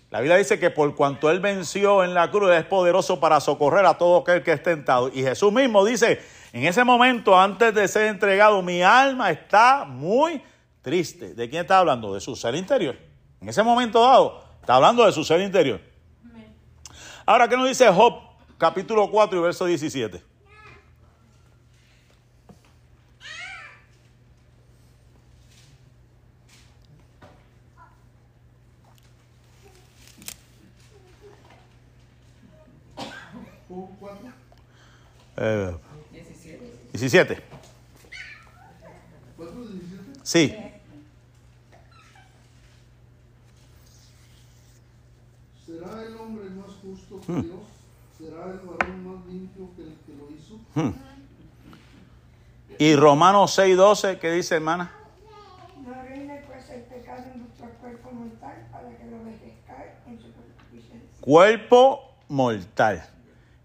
la Biblia dice que por cuanto Él venció en la cruz, es poderoso para socorrer a todo aquel que es tentado. Y Jesús mismo dice, en ese momento, antes de ser entregado, mi alma está muy triste. ¿De quién está hablando? De su ser interior. En ese momento dado, está hablando de su ser interior. Ahora, ¿qué nos dice Job, capítulo 4 y verso 17? Eh, 17. 17. 4, 17. Sí. ¿Será el hombre más justo que Dios? ¿Será el varón más limpio que el que lo hizo? Y Romanos 6, 12, ¿qué dice, hermana? No reine pues el pecado en vuestro cuerpo mortal para que lo obedezcáis en su concupiscencia. Cuerpo mortal.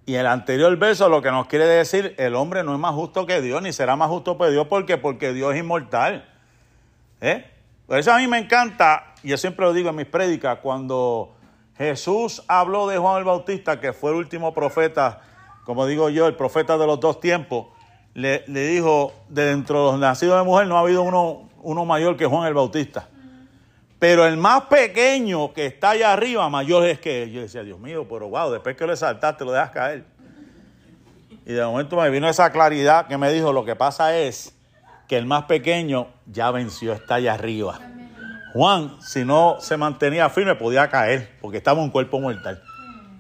Y el anterior verso lo que nos quiere decir, el hombre no es más justo que Dios, ni será más justo que Dios, porque porque Dios es inmortal. ¿Eh? Eso a mí me encanta, y yo siempre lo digo en mis prédicas, cuando Jesús habló de Juan el Bautista, que fue el último profeta, como digo yo, el profeta de los dos tiempos, le, le dijo, de dentro de los nacidos de mujer no ha habido uno, uno mayor que Juan el Bautista. Pero el más pequeño que está allá arriba, mayor es que él. Yo decía, Dios mío, pero wow, después que lo exaltaste, lo dejas caer. Y de momento me vino esa claridad que me dijo, lo que pasa es que el más pequeño ya venció, está allá arriba. Juan, si no se mantenía firme, podía caer, porque estaba un cuerpo mortal.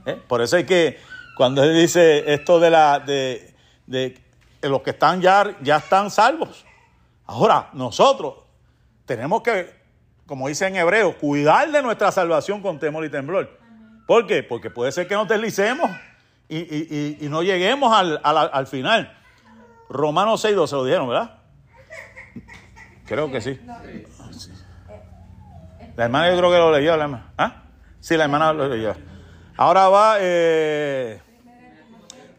¿Eh? Por eso es que cuando él dice esto de la de, de que los que están ya, ya están salvos. Ahora, nosotros tenemos que, como dice en hebreo, cuidar de nuestra salvación con temor y temblor. ¿Por qué? Porque puede ser que nos deslicemos y, y- y- y no lleguemos al, al- al final. Romanos 6, 12 lo dijeron, ¿verdad? Creo que sí. La hermana yo creo que lo leyó, la hermana. ¿Ah? Sí, la hermana lo leyó. Ahora va eh,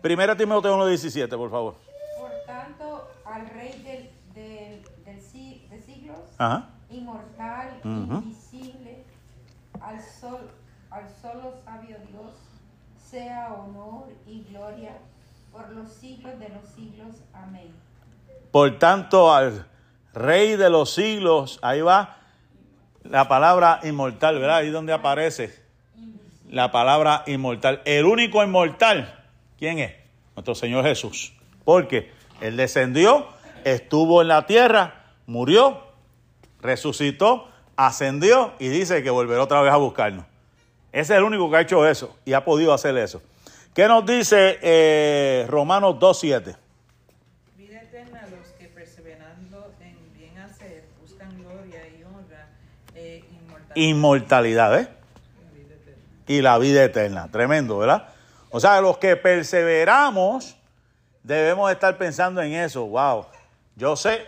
Primera Timoteo 1.17, por favor. Por tanto, al Rey del, del, del si- de siglos, Ajá. Inmortal, invisible, al, sol, al solo sabio Dios, sea honor y gloria por los siglos de los siglos. Amén. Por tanto, al Rey de los siglos, ahí va la palabra inmortal, ¿verdad? Ahí donde aparece la palabra inmortal. El único inmortal, ¿quién es? Nuestro Señor Jesús. Porque Él descendió, estuvo en la tierra, murió, resucitó, ascendió y dice que volverá otra vez a buscarnos. Ese es el único que ha hecho eso y ha podido hacer eso. ¿Qué nos dice eh, Romanos 2.7? Vida eterna a los que perseverando en bien hacer buscan gloria y honra e inmortalidad. inmortalidad, ¿eh? Y la vida eterna. Tremendo, ¿verdad? O sea, los que perseveramos debemos estar pensando en eso. Wow. Yo sé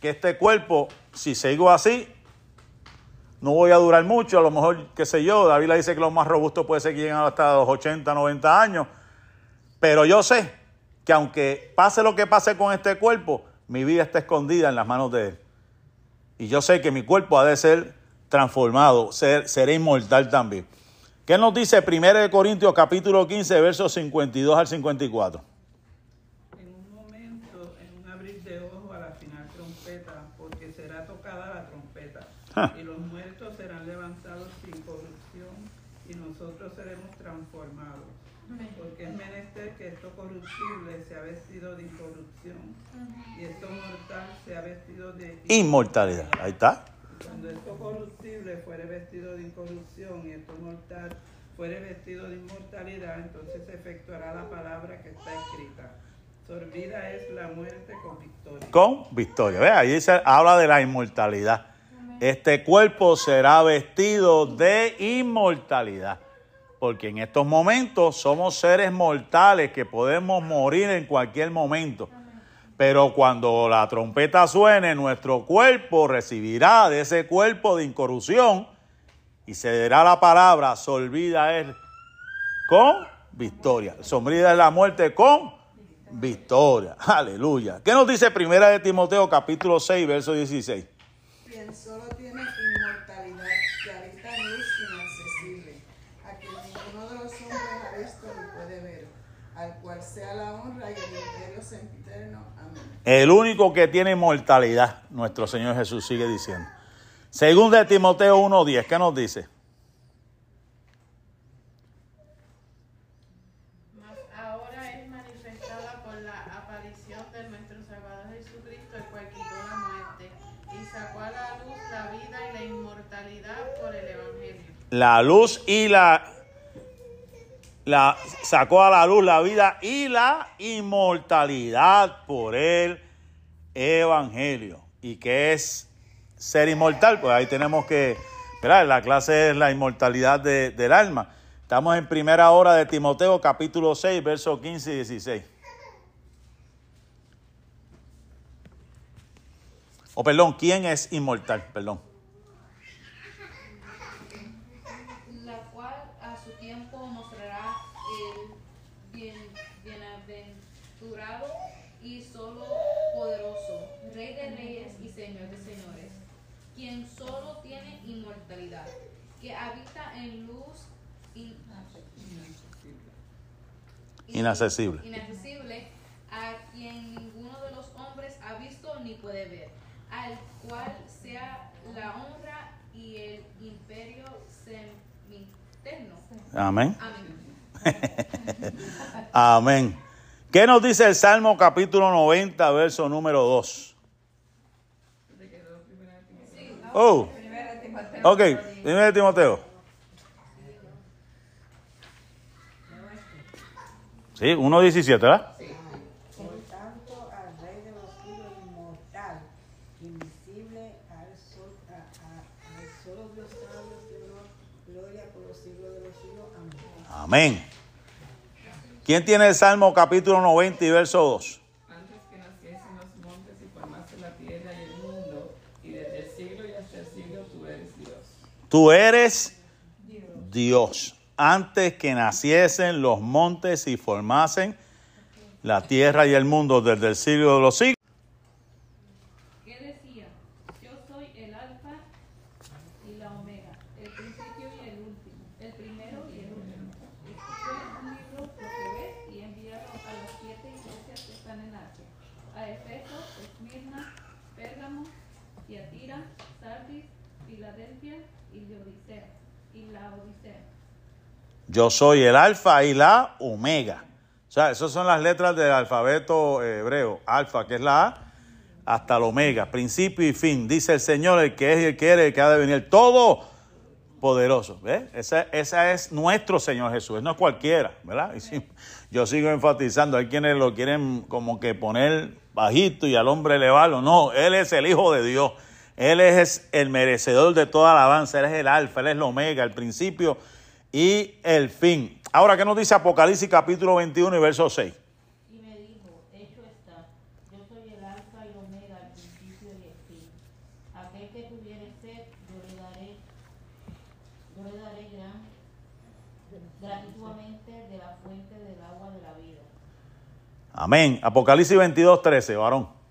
que este cuerpo, si sigo así, no voy a durar mucho. A lo mejor, qué sé yo, David le dice que los más robustos puede ser que lleguen hasta los 80, 90 años. Pero yo sé que aunque pase lo que pase con este cuerpo, mi vida está escondida en las manos de Él. Y yo sé que mi cuerpo ha de ser transformado, ser, seré inmortal también. ¿Qué nos dice 1 Corintios capítulo 15, versos 52 al 54? En un momento, en un abrir de ojos a la final trompeta, porque será tocada la trompeta, Ja. Y los muertos serán levantados sin corrupción, y nosotros seremos transformados. Porque es menester que esto corruptible sea vestido de incorrupción, y esto mortal sea vestido de Inmortalidad. Ahí está. Cuando esto corruptible fuere vestido de incorrupción y esto mortal fuere vestido de inmortalidad, entonces se efectuará la palabra que está escrita. Sorbida es la muerte con victoria. Con victoria. Ve, ahí dice, habla de la inmortalidad. Este cuerpo será vestido de inmortalidad. Porque en estos momentos somos seres mortales que podemos morir en cualquier momento. Pero cuando la trompeta suene, nuestro cuerpo recibirá de ese cuerpo de incorrupción y se dirá la palabra, solvida es con victoria. Sombrida es la muerte con victoria. Aleluya. ¿Qué nos dice Primera de Timoteo capítulo 6, verso 16? quien solo tiene inmortalidad, que habita en luz inaccesible, a quien ninguno de los hombres ha visto ni puede ver, al cual sea la honra y el imperio sempiterno. Amén. El único que tiene inmortalidad, nuestro Señor Jesús sigue diciendo. Según de Timoteo 1.10, ¿qué nos dice? Mas ahora es manifestada por la aparición de nuestro Salvador Jesucristo, el cual quitó la muerte y sacó a la luz la vida y la inmortalidad por el Evangelio. La luz y la, la sacó a la luz la vida y la inmortalidad por el evangelio. ¿Y qué es ser inmortal? Pues ahí tenemos que, ¿verdad? La clase es la inmortalidad de- del alma. Estamos en primera hora de Timoteo, capítulo 6, versos 15 y 16. O perdón, ¿quién es inmortal? Perdón. la cual a su tiempo mostrará el bien, bienaventurado y solo poderoso, Rey de reyes y Señor de señores, quien solo tiene inmortalidad, que habita en luz in- Inaccesible. inaccesible, a quien ninguno de los hombres ha visto ni puede ver, al cual sea la honra y el imperio sempiterno. Amén. Amén. [LAUGHS] Amén. ¿Qué nos dice el Salmo capítulo 90, verso número 2? Oh, ok, primero de Timoteo. Sí, 1.17, ¿verdad? Por tanto, al Rey de los siglos inmortal, invisible, al, sol, a- a- al solo Dios sabio, gloria por los siglos de los siglos. Amén. Amén. ¿Quién tiene el Salmo capítulo 90 y verso 2? Antes que naciesen los montes y formase la tierra y el mundo, siglo y hasta el siglo tú eres Dios. Tú eres Dios. Antes que naciesen los montes y formasen la tierra y el mundo desde el siglo de los siglos. ¿Qué decía? Yo soy el alfa y la omega, el principio y el último, el primero y el último. Escribe en un libro lo que ves y envíalo a las siete iglesias que están en Asia, a Efeso, Esmirna, Pérgamo, Tiatira, Sardis, Filadelfia y Laodicea. Y la Odisea. Yo soy el alfa y la omega. O sea, esas son las letras del alfabeto hebreo. Alfa, que es la A, hasta la omega, principio y fin. Dice el Señor, el que es y el que era el que ha de venir. Todo poderoso. ¿Ves? Ese, es nuestro Señor Jesús, no es cualquiera, ¿verdad? [LAUGHS] Yo sigo enfatizando, hay quienes lo quieren como que poner bajito y al hombre elevarlo. No, Él es el Hijo de Dios. Él es el merecedor de toda alabanza. Él es el alfa, Él es el omega, el principio y el fin. Ahora, ¿qué nos dice Apocalipsis capítulo 21 y verso 6? Y me dijo, hecho está, yo soy el alfa y omega, el principio y el fin. Aquel que tuviere sed, yo le daré, yo le daré gran, gratuitamente de la fuente del agua de la vida. Amén. Apocalipsis 22, 13, varón.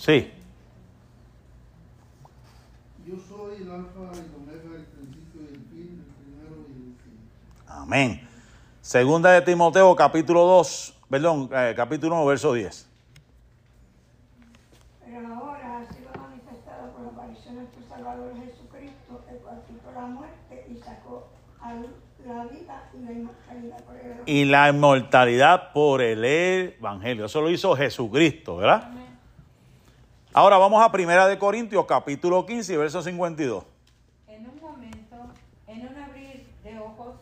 Sí. Yo soy el alfa y el omega, el principio y el fin, el primero y el fin. Amén. Segunda de Timoteo, capítulo 2, perdón, eh, capítulo 1, verso 10. Pero ahora ha sido manifestado por la aparición de nuestro Salvador Jesucristo, el cual quitó la muerte y sacó a luz la vida y la inmortalidad por el Y la inmortalidad por el Evangelio. Eso lo hizo Jesucristo, ¿verdad? Ahora vamos a Primera de Corintios, capítulo 15, verso 52. En un momento, en un abrir de ojos,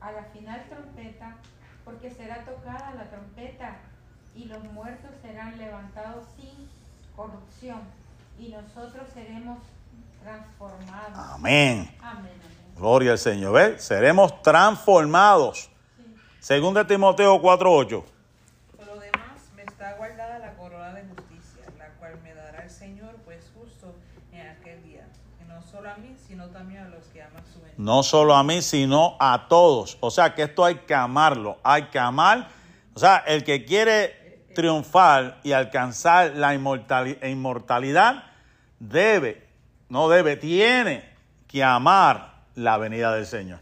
a la final trompeta, porque será tocada la trompeta y los muertos serán levantados sin corrupción y nosotros seremos transformados. Amén. Amén. Gloria al Señor. ¿Ves? Seremos transformados. Según de Timoteo 4.8. Por lo demás, me está guardada la corona de justicia, la cual me dará el Señor, pues justo en aquel día. Y no solo a mí, sino también a los que aman su venida. No solo a mí, sino a todos. O sea que esto hay que amarlo. Hay que amar. O sea, el que quiere triunfar y alcanzar la inmortali- inmortalidad debe, no debe, tiene que amar la venida del Señor.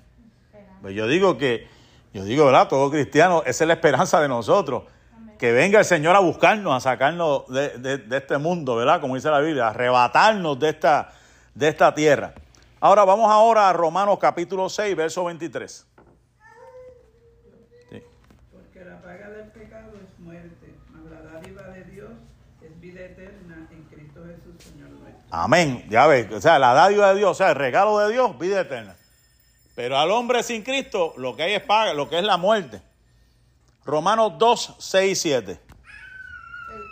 Pues yo digo que, yo digo, ¿verdad? Todo cristiano, esa es la esperanza de nosotros. Que venga el Señor a buscarnos, a sacarnos de, de- de este mundo, ¿verdad? Como dice la Biblia, a arrebatarnos de esta, de esta tierra. Ahora vamos ahora a Romanos capítulo 6, verso 23. Sí. Porque la paga del pecado es muerte, mas la dádiva de Dios es vida eterna en Cristo Jesús, Señor nuestro. Amén. Ya ves, o sea, la dádiva de Dios, o sea, el regalo de Dios, vida eterna. Pero al hombre sin Cristo, lo que hay es paga, lo que es la muerte. Romanos 2, 6 y 7. el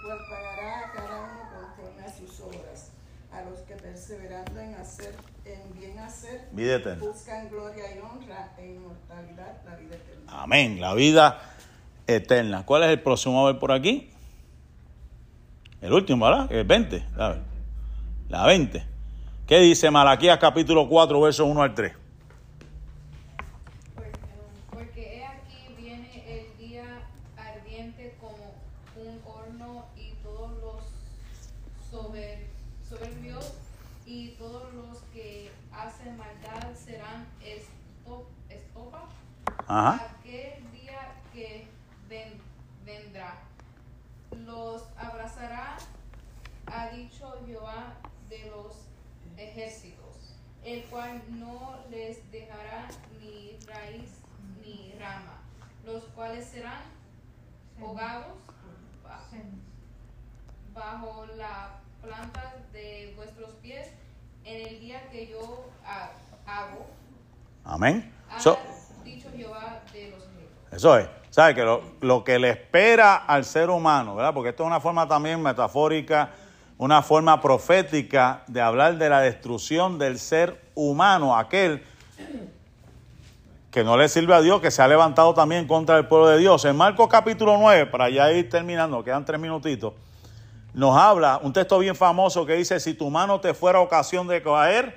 cual pagará a cada uno conforme a sus obras, a los que perseverando en hacer, en bien hacer, Vida eterna. buscan gloria y honra e inmortalidad, la vida eterna. Amén. La vida eterna. ¿Cuál es el próximo a ver por aquí? El último, ¿verdad? El 20. A ver. La 20. ¿Qué dice Malaquías capítulo 4, versos 1 al 3? Porque, porque he aquí viene el día ardiente como un horno y todos los sober- soberbios y todos los que hacen maldad serán esto- estopa. Ajá. Aquel día que ven- vendrá los abrazará, ha dicho Jehová de los ejércitos, el cual no les dejará ni raíz ni rama, los cuales serán ahogados ba- bajo la planta de vuestros pies en el día que yo ha- hago, Amén. ha So- dicho Jehová de los. Eso es. ¿Sabe? Que lo, lo que le espera al ser humano, ¿verdad? Porque esto es una forma también metafórica una forma profética de hablar de la destrucción del ser humano, aquel que no le sirve a Dios, que se ha levantado también contra el pueblo de Dios. En Marcos capítulo 9, para ya ir terminando, quedan tres minutitos, nos habla un texto bien famoso que dice, si tu mano te fuera ocasión de caer,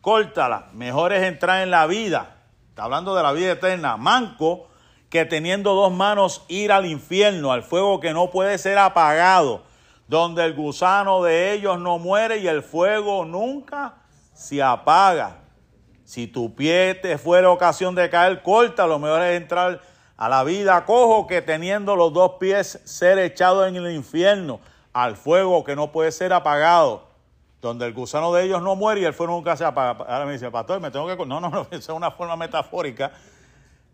córtala. Mejor es entrar en la vida. Está hablando de la vida eterna. Manco que teniendo dos manos ir al infierno, al fuego que no puede ser apagado, donde el gusano de ellos no muere y el fuego nunca se apaga. Si tu pie te fuera ocasión de caer, corta, lo mejor es entrar a la vida cojo que teniendo los dos pies ser echado en el infierno, al fuego que no puede ser apagado, donde el gusano de ellos no muere y el fuego nunca se apaga. Ahora me dice, pastor, me tengo que... No, no, no, [LAUGHS] esa es una forma metafórica,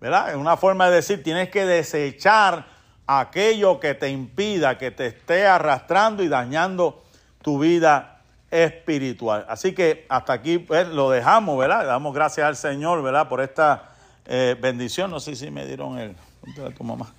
¿verdad? Es una forma de decir, tienes que desechar aquello que te impida, que te esté arrastrando y dañando tu vida espiritual. Así que hasta aquí pues, lo dejamos, ¿verdad? Damos gracias al Señor, ¿verdad? Por esta eh, bendición. No sé si me dieron el... Tu mamá.